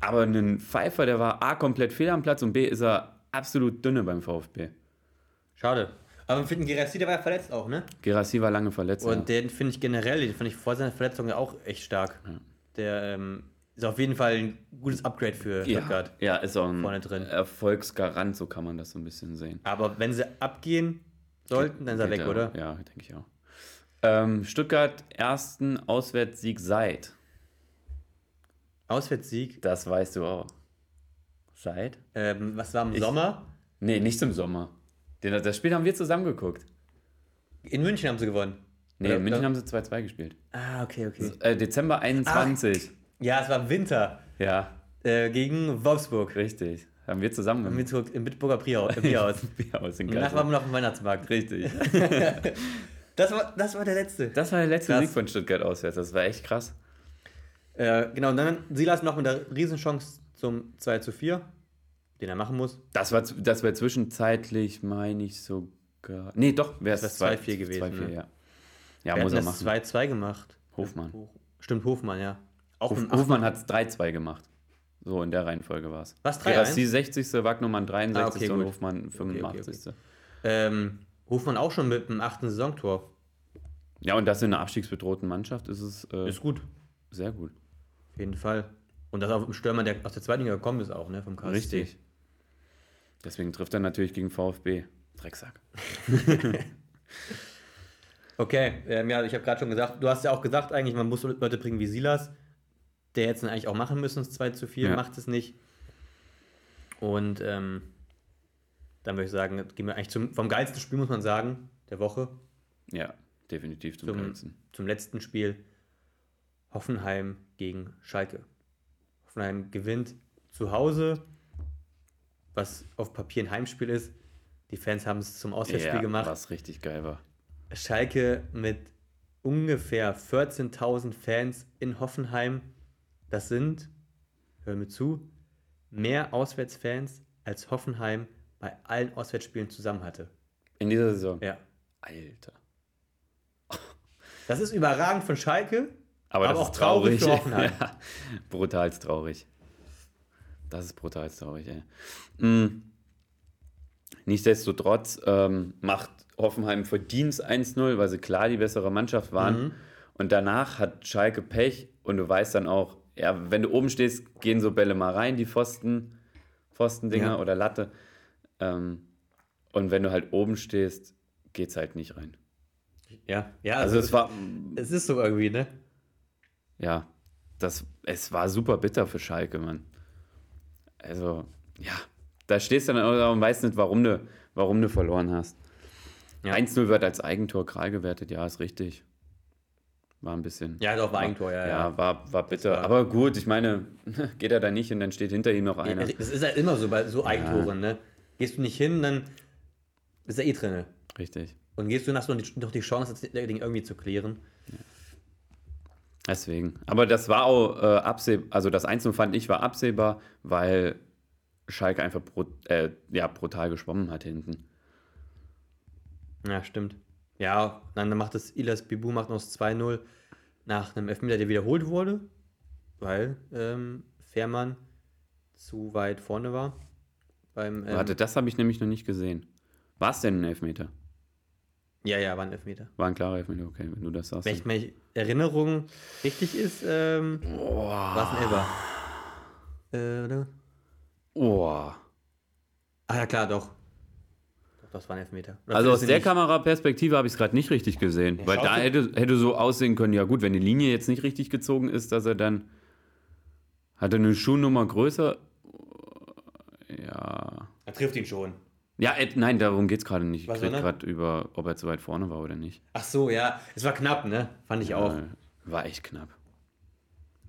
Aber ein Pfeifer, der war A, komplett fehl am Platz und B, ist er absolut dünne beim VfB. Schade. Aber wir finden Girassi, der war ja verletzt auch, ne? Gerassi war lange verletzt. Und den finde ich generell, den finde ich vor seiner Verletzung ja auch echt stark. Der ähm, ist auf jeden Fall ein gutes Upgrade für ja, Stuttgart. ja, ist auch ein Vorne drin. Erfolgsgarant, so kann man das so ein bisschen sehen. Aber wenn sie abgehen sollten, dann ist er weg, er- oder? Ja, denke ich auch. Ähm, Stuttgart, ersten Auswärtssieg seit. Auswärtssieg. Das weißt du auch. Seit? Ähm, was war im Ich- Sommer? Nee, nicht im Sommer. Den, das Spiel haben wir zusammen geguckt. In München haben sie gewonnen. Nee, Oder- in München oder- haben sie 2-2 gespielt. Ah, okay, okay. Äh, Dezember 21. Ja, es war Winter Ja, äh, gegen Wolfsburg. richtig. Haben wir zusammen Im gemacht. Bitburg- Im Bitburger Bierhaus. im Bierhaus. Bierhaus in Danach waren wir noch im Weihnachtsmarkt. Richtig. Das war, das war der letzte. Das war der letzte Krass. Sieg von Stuttgart auswärts. Das war echt krass. Äh, genau, und dann Silas noch mit der Riesenchance zum 2 zu 4, den er machen muss. Das war, das war zwischenzeitlich, meine ich sogar. Nee, doch, wäre es Das wär 2-4 gewesen, 2-4, ne? ja. Ja, Wer muss hat er machen. 2-2 gemacht. Hofmann. Stimmt, Hofmann, ja. Auch im Hofmann hat es 3-2 gemacht. So in der Reihenfolge war es. Was, 3-1? Gerassi 60. Wagnumann 63. Ah, okay, und. Hofmann 85. Ähm, Hofmann auch schon mit dem achten Saisontor. Ja, und das in einer abstiegsbedrohten Mannschaft ist es äh, Ist gut, sehr gut. auf jeden Fall. Und das auch ein Stürmer, der aus der zweiten Liga gekommen ist, auch, ne? Vom KSC. Richtig. Deswegen trifft er natürlich gegen VfB. Drecksack. Okay, ähm, ja, ich habe gerade schon gesagt, du hast ja auch gesagt, eigentlich, man muss Leute bringen wie Silas, der jetzt eigentlich auch machen müssen, das 2 zu 4, Ja. macht es nicht. Und ähm, dann würde ich sagen, gehen wir eigentlich zum, vom geilsten Spiel, muss man sagen, der Woche, Ja, definitiv zum, zum, geilsten. zum letzten Spiel. Hoffenheim gegen Schalke. Hoffenheim gewinnt zu Hause, was auf Papier ein Heimspiel ist. Die Fans haben es zum Auswärtsspiel Ja, gemacht. was richtig geil war. Schalke mit ungefähr 14.000 Fans in Hoffenheim. Das sind, hör mir zu, mehr Auswärtsfans als Hoffenheim bei allen Auswärtsspielen zusammen hatte. In dieser Saison. Ja. Alter. Das ist überragend von Schalke. Aber, Aber das auch ist traurig traurig. für Hoffenheim. ja, brutal traurig. Das ist brutal traurig, ey. Mm. Nichtsdestotrotz ähm, macht Hoffenheim verdient 1-0, weil sie klar die bessere Mannschaft waren. Mhm. Und danach hat Schalke Pech und du weißt dann auch, ja, wenn du oben stehst, gehen so Bälle mal rein, die Pfosten, Pfostendinger Ja. oder Latte. Ähm, und wenn du halt oben stehst, geht's halt nicht rein. Ja, ja, Also es war, es ist so irgendwie, ne? ja, das, es war super bitter für Schalke, Mann. Also, ja, da stehst du dann auch und weißt nicht, warum du, warum du verloren hast. Ja. 1-0 wird als Eigentor Kral gewertet, ja, ist richtig. War ein bisschen. Ja, doch, war Eigentor, ja, Ja, ja. war, war bitter. war- Aber gut, ich meine, geht er da nicht und dann steht hinter ihm noch einer. Das ist halt immer so bei so Eigentoren, ne? Gehst du nicht hin, dann ist er eh drin. Richtig. Und gehst du, hast du noch die, noch die Chance, das Ding irgendwie zu klären. Deswegen. Aber das war auch äh, absehbar, also das Einzelne fand ich war absehbar, weil Schalke einfach brut, äh, ja, brutal geschwommen hat hinten. Ja, stimmt. Ja, dann macht es Ilas Bibu macht noch das 2-0 nach einem Elfmeter, der wiederholt wurde, weil ähm, Fährmann zu weit vorne war. Beim, ähm, Warte, das habe ich nämlich noch nicht gesehen. War es denn ein Elfmeter? Ja, ja, war ein Elfmeter. War ein klarer Elfmeter, okay, wenn du das sagst. Wenn ich meine Erinnerung richtig ist, ähm, war es ein Elber. Äh, oder? Oh. Ah ja, klar, doch. Doch, das war ein Elfmeter. Oder Also aus der nicht? Kameraperspektive habe ich es gerade nicht richtig gesehen. Ja, weil da hätte, hätte so aussehen können, ja gut, wenn die Linie jetzt nicht richtig gezogen ist, dass er dann. Hat er eine Schuhnummer größer? Ja. Er trifft ihn schon. Ja, äh, nein, darum geht es gerade nicht. Ich Was rede gerade über, ob er zu weit vorne war oder nicht. Ach so, ja. Es war knapp, ne? Fand ich auch. Äh, war echt knapp.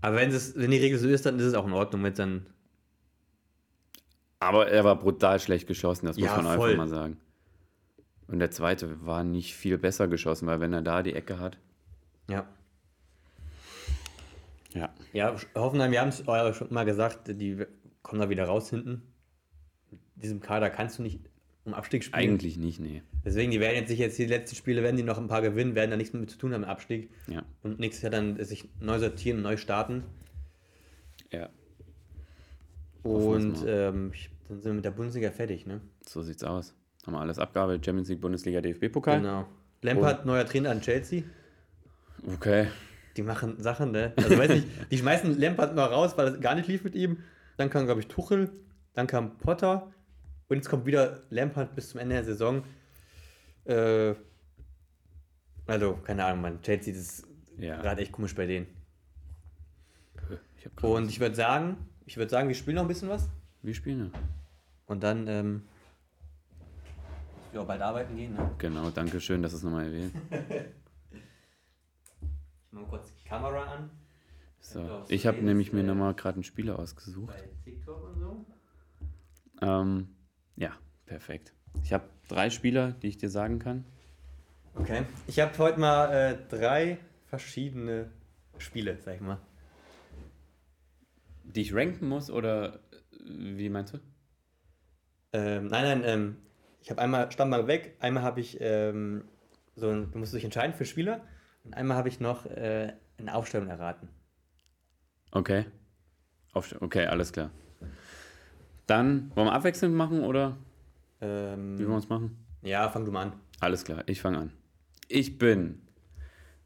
Aber wenn, es, wenn die Regel so ist, dann ist es auch in Ordnung, wenn dann. Aber er war brutal schlecht geschossen, das muss Ja, man voll. einfach mal sagen. Und der zweite war nicht viel besser geschossen, weil wenn er da die Ecke hat. Ja. Ja. Ja, Hoffenheim, wir haben es schon mal gesagt, die kommen da wieder raus hinten. Mit diesem Kader kannst du nicht um Abstieg spielen. Eigentlich nicht, nee. Deswegen, die werden jetzt sich jetzt die letzten Spiele, werden die noch ein paar gewinnen, werden da nichts mit zu tun haben im Abstieg. Ja. Und nächstes Jahr dann sich neu sortieren und neu starten. Ja. Und ähm, ich, dann sind wir mit der Bundesliga fertig, ne? So sieht's aus. Haben wir alles abgearbeitet. Champions League, Bundesliga, DFB-Pokal. Genau. Lampard, neuer Trainer an Chelsea. Okay. Die machen Sachen, ne? Also weiß nicht, die schmeißen Lampard mal raus, weil es gar nicht lief mit ihm. Dann kam, glaube ich, Tuchel, dann kam Potter und jetzt kommt wieder Lampard bis zum Ende der Saison. Äh, also, keine Ahnung, Mann. Chelsea, das ist Ja. gerade echt komisch bei denen. Ich Und ich würde sagen, ich würde sagen, wir spielen noch ein bisschen was. Wir spielen ja. Und dann, ähm, auch bald arbeiten gehen, ne? Genau, danke schön, dass es nochmal erwähnt. Ich mach mal kurz die Kamera an. So. Ich habe nämlich mir nochmal gerade einen Spieler ausgesucht. Bei TikTok und so. Ähm, ja, perfekt. Ich habe drei Spieler, die ich dir sagen kann. Okay. Ich habe heute mal äh, drei verschiedene Spiele, sag ich mal. Die ich ranken muss oder äh, wie meinst du? Ähm, nein, nein, ähm, ich habe einmal Stamm mal weg, einmal habe ich ähm, so ein, du musst dich entscheiden für Spieler und einmal habe ich noch äh, eine Aufstellung erraten. Okay. Aufstell okay, alles klar. Dann wollen wir abwechselnd machen oder wie wollen wir Ähm, es machen? ja, fang du mal an. Alles klar, ich fange an. Ich bin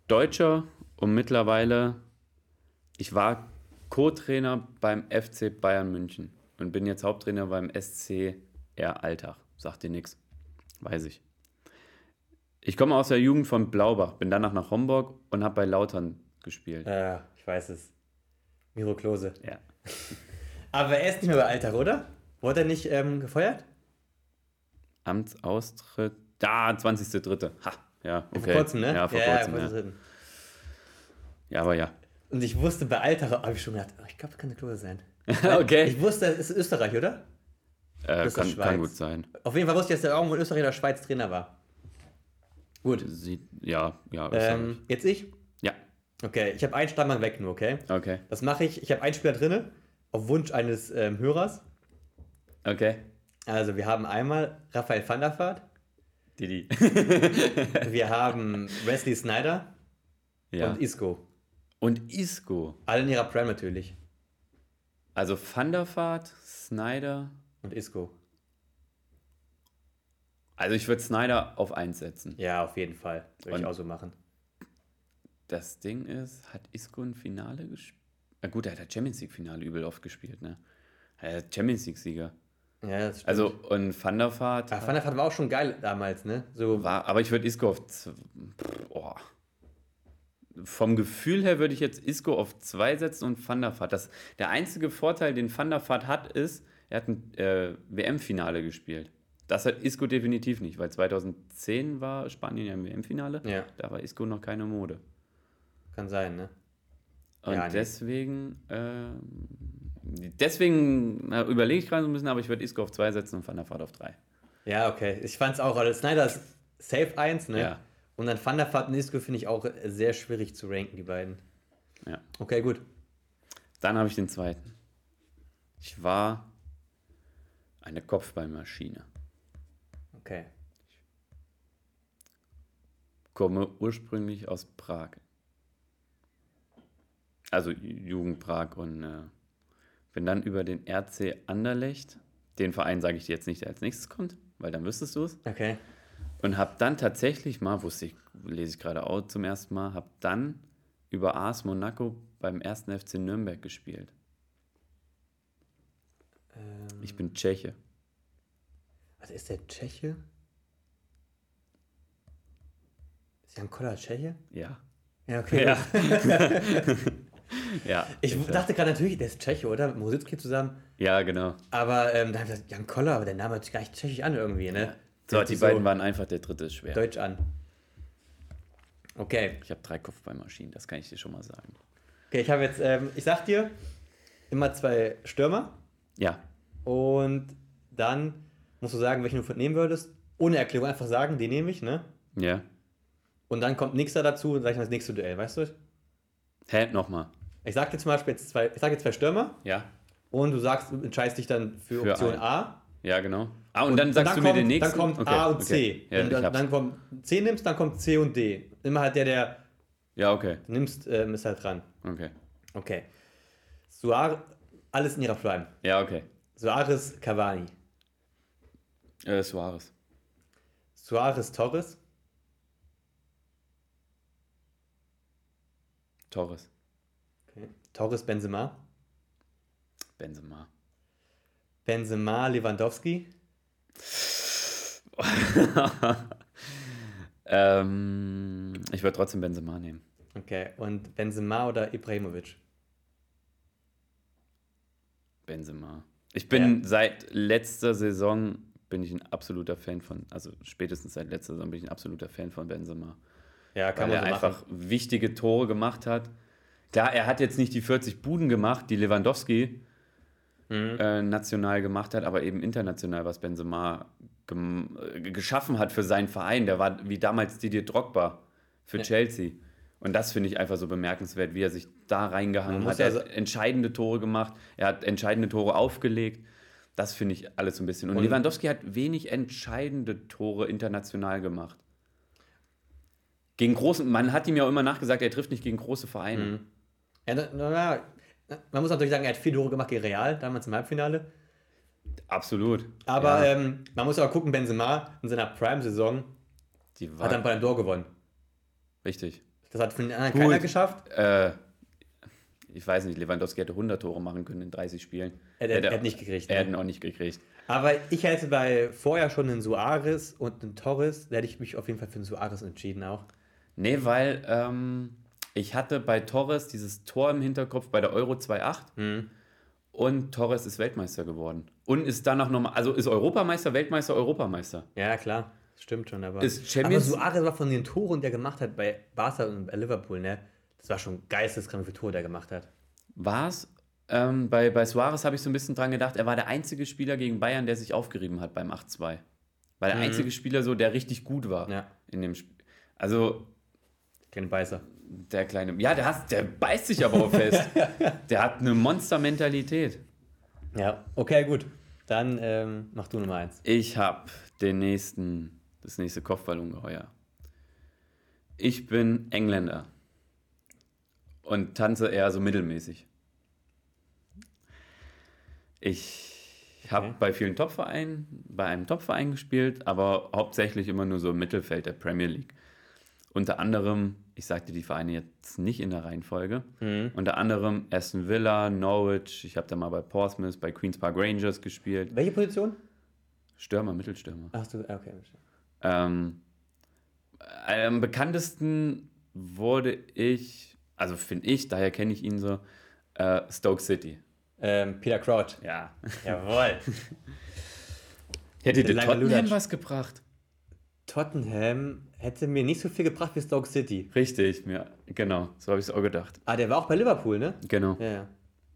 Deutscher und mittlerweile, ich war Co-Trainer beim FC Bayern München und bin jetzt Haupttrainer beim SCR Alltag. Sagt dir nichts. Weiß ich. Ich komme aus der Jugend von Blaubach, bin danach nach Homburg und habe bei Lautern gespielt. Äh, ich weiß es. Miro Klose. Ja. Aber er ist nicht mehr bei Alltag, oder? Wurde er nicht ähm, gefeuert? Amtsaustritt. Da, 20.03. Ha, ja, okay. Vor kurzem, ne? Ja, vor ja, kurzem. vor Ja, kurzem. ja, aber ja. Und ich wusste bei Alltag, habe ich schon gedacht, oh, ich glaube, das kann der Klose sein. okay. Ich wusste, es ist Österreich, oder? Äh, kann, kann gut sein. Auf jeden Fall wusste ich, dass er irgendwo in Österreich oder Schweiz Trainer war. Gut. Sieht, ja, ja. Ähm, jetzt ich? ja, Okay, ich habe einen Stammbank weg nur, okay? okay. Das mache ich. Ich habe einen Spieler drinne, auf Wunsch eines ähm, Hörers. Okay. Also, wir haben einmal Raphael van der Vaart, Didi. wir haben Wesley Snyder ja. und Isco. Und Isco. Alle in ihrer Prime natürlich. Also Van der Vaart, Snyder. Und Isco. Also ich würde Snyder auf 1 setzen. Ja, auf jeden Fall. Würde ich auch so machen. das Ding ist, hat Isco ein Finale gespielt? Na gut, er hat das Champions League-Finale übel oft gespielt, ne? Er ist Champions League-Sieger. Ja, das stimmt. Also, und Van der Vaart Ah, Van der Vaart war auch schon geil damals, ne? So, war, aber ich würde Isco auf. Oh. Vom Gefühl her würde ich jetzt Isco auf 2 setzen und Van der Vaart. Das, der einzige Vorteil, den Van der Vaart hat, ist, er hat ein äh, WM-Finale gespielt. Das hat Isco definitiv nicht, weil 2010 war Spanien ja im WM-Finale. ja, Da war Isco noch keine Mode. kann sein, ne? Und Ja, deswegen, ähm, deswegen äh, überlege ich gerade so ein bisschen, aber ich würde Isco auf 2 setzen und Van der Vaart auf 3. Ja, okay. Ich fand's auch, also Snyder ist safe 1, ne? Ja. Und dann Van der Vaart und Isco finde ich auch sehr schwierig zu ranken, die beiden. Ja. Okay, gut. Dann habe ich den zweiten. Ich war eine Kopfballmaschine. Okay. Komme ursprünglich aus Prag. Also Jugend Prag und äh, bin dann über den RC Anderlecht, den Verein sage ich dir jetzt nicht, der als nächstes kommt, weil dann wüsstest du es. Okay. Und habe dann tatsächlich mal, wusste ich, lese ich gerade auch zum ersten Mal, habe dann über AS Monaco beim ersten FC Nürnberg gespielt. Ähm, Ich bin Tscheche. was ist der Tscheche? Ist Jan Koller Tscheche? Ja. Ja, okay. Ja. ja. Ich dachte gerade natürlich, der ist Tscheche, oder? Mit Mosicki zusammen. Ja, genau. Aber ähm, da habe ich gesagt, Jan Koller, aber der Name hört sich gar nicht tschechisch an irgendwie, ne? So, Hört die sich beiden waren einfach, der dritte ist schwer. Deutsch an. Okay. Ich habe drei Kopfballmaschinen, das kann ich dir schon mal sagen. Okay, ich habe jetzt, ähm, ich sag dir, immer zwei Stürmer Ja, und dann musst du sagen, welchen du nehmen würdest. Ohne Erklärung einfach sagen, die nehme ich, ne? ja. Und dann kommt nächster dazu und sag ich mal das nächste Duell, weißt du? Hä, nochmal. Ich sag dir zum Beispiel jetzt zwei, ich sag jetzt zwei Stürmer Ja, und du sagst, du entscheidest dich dann für, Für Option einen. A. ja, genau. Ah, und, dann sagst du mir kommt, den nächsten. Dann kommt Okay, A und okay. C. Ja, du dann, dann kommt C nimmst, dann kommt C und D. Immer halt der, der ja, okay, du nimmst, ähm, ist halt dran. okay. Okay. Suarez, alles in ihrer Prime. Ja, okay. Suarez, Cavani. Äh, Suarez. Suarez, Torres. Torres. Okay. Torres, Benzema. Benzema. Benzema, Lewandowski. ähm, ich würde trotzdem Benzema nehmen. Okay. Und Benzema oder Ibrahimovic? Benzema. Ich bin seit letzter Saison bin ich ein absoluter Fan von, also spätestens seit letzter Saison bin ich ein absoluter Fan von Benzema. Ja, kann weil man er so einfach machen. wichtige Tore gemacht hat. Klar, er hat jetzt nicht die 40 Buden gemacht, die Lewandowski Mhm. äh, national gemacht hat, aber eben international, was Benzema äh, geschaffen hat für seinen Verein. Der war wie damals Didier Drogba für Ja. Chelsea. Und das finde ich einfach so bemerkenswert, wie er sich da reingehangen hat. Er hat entscheidende Tore gemacht, er hat entscheidende Tore aufgelegt. Das finde ich alles so ein bisschen. Und, Und- Lewandowski hat wenig entscheidende Tore international gemacht. Gegen großen, man hat ihm ja auch immer nachgesagt, er trifft nicht gegen große Vereine. Mhm. Ja, na, na, man muss natürlich sagen, er hat vier Tore gemacht gegen Real, damals im Halbfinale. Absolut. Aber ja, ähm, man muss aber gucken, Benzema in seiner Prime-Saison hat dann Ballon d'Or gewonnen. richtig. Das hat von den anderen Gut. keiner geschafft. Äh, ich weiß nicht, Lewandowski hätte 100 Tore machen können in 30 Spielen. Er, er, Hätte- er hat nicht gekriegt. Er Ne? hätte ihn auch nicht gekriegt. Aber ich hätte bei vorher schon einen Suarez und einen Torres, da hätte ich mich auf jeden Fall für einen Suarez entschieden auch. Nee, weil ähm, ich hatte bei Torres dieses Tor im Hinterkopf bei der Euro 2.8 Mhm. und Torres ist Weltmeister geworden. Und ist danach nochmal, also ist Europameister, Weltmeister, Europameister. Ja, klar. Stimmt schon, aber. Ist aber Champions- Suarez war von den Toren, die er gemacht hat bei Barca und bei Liverpool, ne? Das war schon geisteskrank, wie viele Tore der gemacht hat. War es? Ähm, bei, bei Suarez habe ich so ein bisschen dran gedacht, er war der einzige Spieler gegen Bayern, der sich aufgerieben hat beim 8-2. War der Mhm. einzige Spieler so, der richtig gut war Ja, in dem Spiel. Also kleine Beißer. der kleine, ja, der, hat, der beißt sich aber auch fest. der hat eine Monstermentalität. Ja, okay, gut. Dann ähm, mach du Nummer eins. Ich habe den nächsten, das nächste Kopfballungeheuer. Ich bin Engländer und tanze eher so mittelmäßig. Ich habe Okay. bei vielen Topvereinen, bei einem Topverein gespielt, aber hauptsächlich immer nur so im Mittelfeld der Premier League. unter anderem, ich sagte die Vereine jetzt nicht in der Reihenfolge, Mhm. unter anderem Aston Villa, Norwich, ich habe da mal bei Portsmouth, bei Queen's Park Rangers gespielt. Welche Position? Stürmer, Mittelstürmer. Ach du, okay. Ähm, am bekanntesten wurde ich, also finde ich, daher kenne ich ihn so, äh, Stoke City. Ähm, Peter Crouch. Ja. Jawohl. Hätte dir Tottenham was gebracht? Tottenham hätte mir nicht so viel gebracht wie Stoke City. Richtig, mir, genau, so habe ich es auch gedacht. Ah, der war auch bei Liverpool, ne? Genau. Ja, ja.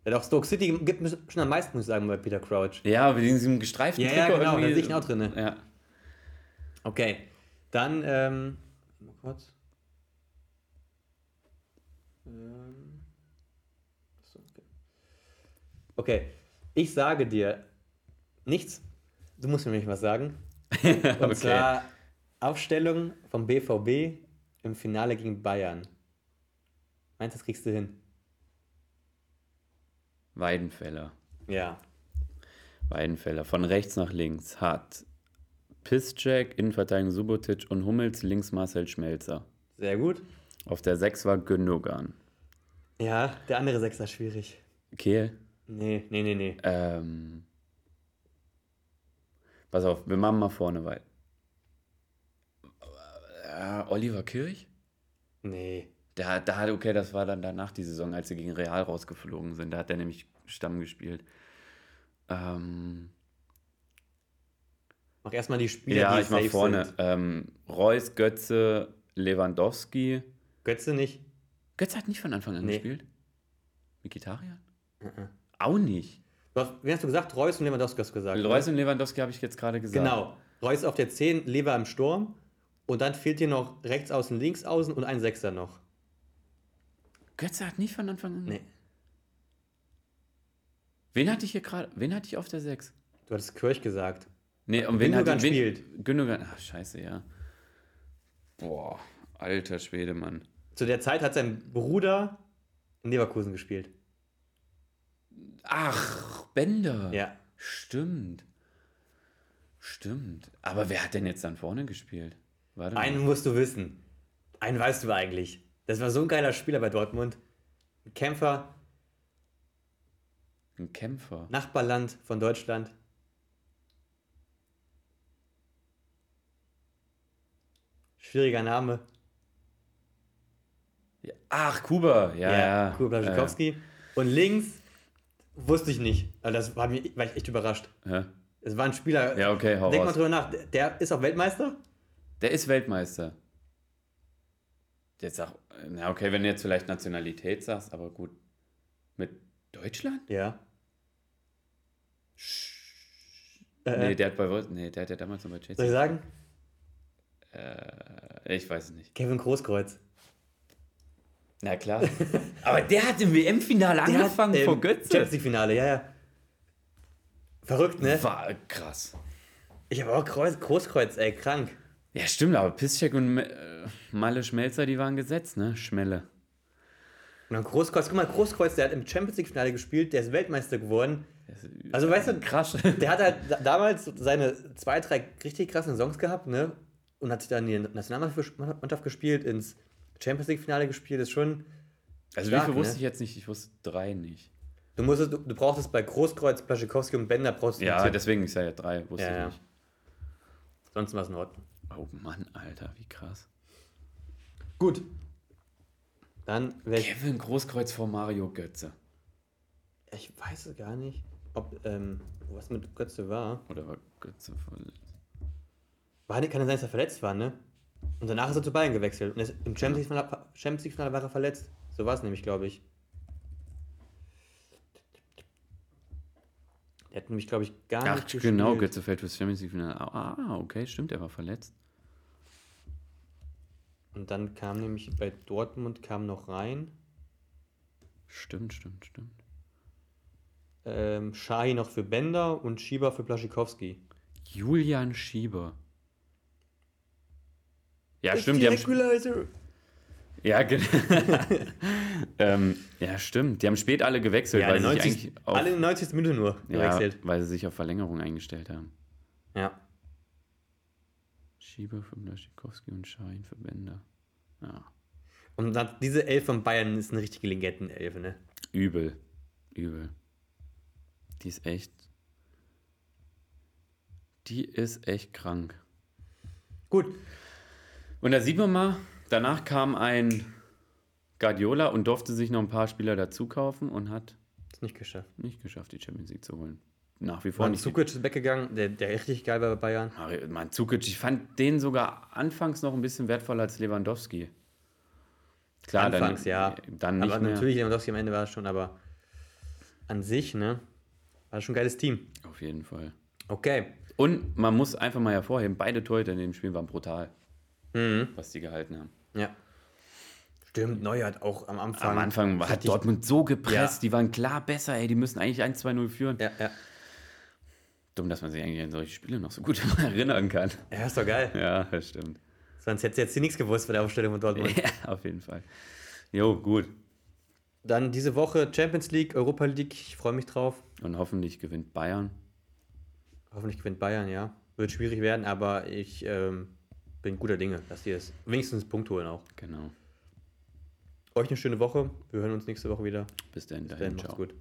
Ja, doch, Stoke City gibt mir schon am meisten, muss ich sagen, bei Peter Crouch. Ja, mit diesem gestreiften Ja, ja, Trikot genau, da sehe ich ihn auch drin. Ne? Ja. Okay, dann, ähm, mal kurz. Ähm, so, okay. okay, ich sage dir nichts. Du musst mir nämlich was sagen. Und okay. zwar Aufstellung vom BVB im Finale gegen Bayern. Meinst du, das kriegst du hin? Weidenfeller. Ja. Weidenfeller. Von rechts nach links hat Piszczek, Innenverteidigung Subotic und Hummels, links Marcel Schmelzer. Sehr gut. Auf der 6 war Gündogan. Ja, der andere Sechser ist schwierig. Kehl. Nee, nee, nee, nee. Ähm, pass auf, wir machen mal vorne weit. Äh, Oliver Kirch? Nee. Da hat, okay, das war dann danach die Saison, als sie gegen Real rausgeflogen sind. Da hat er nämlich Stamm gespielt. Ähm, Mach erstmal die Spieler, ja, die ich mach vorne. Ähm, Reus, Götze, Lewandowski. Götze nicht? Götze hat nicht von Anfang an Nee. gespielt. Mikitarian? Mhm. Auch nicht. Du hast, wen hast du gesagt? Reus und Lewandowski hast du gesagt. Reus ne? und Lewandowski habe ich jetzt gerade gesagt. Genau. Reus auf der 10, Lever im Sturm. Und dann fehlt dir noch rechts außen, links außen und ein Sechser noch. Götze hat nicht von Anfang an. Nee. Wen hatte ich hier gerade? Wen hatte ich auf der 6? Du hattest Kirch gesagt. Nee, und wen Gündogan hatte wen, spielt. Gündogan. Ach, scheiße, ja. Boah, alter Schwede, Mann. Zu der Zeit hat sein Bruder in Leverkusen gespielt. Ach, Bender. Ja. Stimmt. Stimmt. Aber wer hat denn jetzt dann vorne gespielt? Warte mal. Einen musst du wissen. Einen weißt du eigentlich. Das war so ein geiler Spieler bei Dortmund. Ein Kämpfer, Ein Kämpfer. Nachbarland von Deutschland. Schwieriger Name. Ja. Ach, Kuba. Ja, ja. Kuba Blaschikowski. Und links wusste ich nicht. Also das war, mir, war ich echt überrascht. Äh, hä? Es war ein Spieler. Ja, okay, hau Denk mal raus. drüber nach. Der- ist auch Weltmeister? Der ist Weltmeister. Jetzt sag, na okay, wenn du jetzt vielleicht Nationalität sagst, aber gut. Mit Deutschland? Ja. nee, Äh, der hat bei nee, der hat ja damals noch bei soll ich Chelsea. sagen? Äh, ich weiß es nicht. Kevin Großkreuz. Na klar. aber der hat im WM-Finale angefangen hat, vor ähm, Götze. Champions League Finale, ja, ja. Verrückt, ne? War krass. Ich habe auch Kreuz, Großkreuz, ey, krank. Ja, stimmt, aber Piszczek und äh, Malle Schmelzer, die waren gesetzt, ne? Schmelle. Und dann Großkreuz, guck mal, Großkreuz, der hat im Champions League Finale gespielt, der ist Weltmeister geworden. Also, weißt du, Krass. der hat halt da- damals seine zwei, drei richtig krassen Songs gehabt, ne? Und hat sich dann in die Nationalmannschaft gespielt, ins Champions League Finale gespielt, ist schon. Also Stark, wie viel wusste ne? ich jetzt nicht? Ich wusste drei nicht. Du musstest, du, du brauchtest bei Großkreuz, Blaschikowski und Bender brauchst du Ja, Tipp. deswegen, ich sage ja drei, wusste Ja, ich ja. nicht. Sonst war es in Ordnung. Oh Mann, Alter, wie krass. Gut. Dann. Kevin Großkreuz vor Mario Götze. Ich weiß es gar nicht, ob ähm, was mit Götze war. Oder war Götze verletzt? War nicht, kann ja sein, dass er verletzt war, ne? Und danach ist er zu Bayern gewechselt. Und im Champions League-Finale war er verletzt. So war es nämlich, glaube ich. Der hat nämlich, glaube ich, gar Ach, nicht genau, gespielt. Götze fällt fürs Champions League Finale. Ah, okay, stimmt, er war verletzt. Und dann kam nämlich bei Dortmund kam noch rein. Stimmt, stimmt, stimmt. Ähm, Shahi noch für Bender und Schieber für Blaschikowski. Julian Schieber. Ja, stimmt, die haben, Equalizer. ja, ge- ähm, ja, stimmt. Die haben spät alle gewechselt, Ja, weil in sie der sich 90, eigentlich auf, alle in der 90. Minute nur ja, gewechselt. weil sie sich auf Verlängerung eingestellt haben. Ja. Schieber für Blaschikowski und Schein für Bender. Ja. Und dann, diese Elf von Bayern ist eine richtige Legendenelf, ne? Übel. Übel. Die ist echt. Die ist echt krank. Gut, Und da sieht man mal, danach kam ein Guardiola und durfte sich noch ein paar Spieler dazu kaufen und hat ist nicht geschafft. nicht geschafft, die Champions League zu holen. Nach wie vor Man nicht. Zukic ist weggegangen, der, der richtig geil war bei Bayern. Mann, Zukic, ich fand den sogar anfangs noch ein bisschen wertvoller als Lewandowski. Klar, Anfangs, dann, ja. Dann nicht aber mehr. natürlich, Lewandowski am Ende war es schon, aber an sich, ne? War schon ein geiles Team. Auf jeden Fall. Okay. Und man muss einfach mal hervorheben, beide Torhüter in dem Spiel waren brutal, Mhm. was die gehalten haben. Ja. Stimmt, Neuer hat auch am Anfang. Am Anfang hat Dortmund so gepresst, Ja. die waren klar besser, ey, die müssen eigentlich 1-2-0 führen. Ja, ja. Dumm, dass man sich eigentlich an solche Spiele noch so gut erinnern kann. Ja, ist doch geil. Ja, das stimmt. Sonst hättest du jetzt nichts gewusst von der Aufstellung von Dortmund. Ja, auf jeden Fall. Jo, gut. Dann diese Woche Champions League, Europa League. Ich freue mich drauf. Und hoffentlich gewinnt Bayern. Hoffentlich gewinnt Bayern, ja. Wird schwierig werden, aber ich ähm, bin guter Dinge, dass die es wenigstens einen Punkt holen auch. Genau. Euch eine schöne Woche. Wir hören uns nächste Woche wieder. Bis dann, Dann dahin, macht's gut.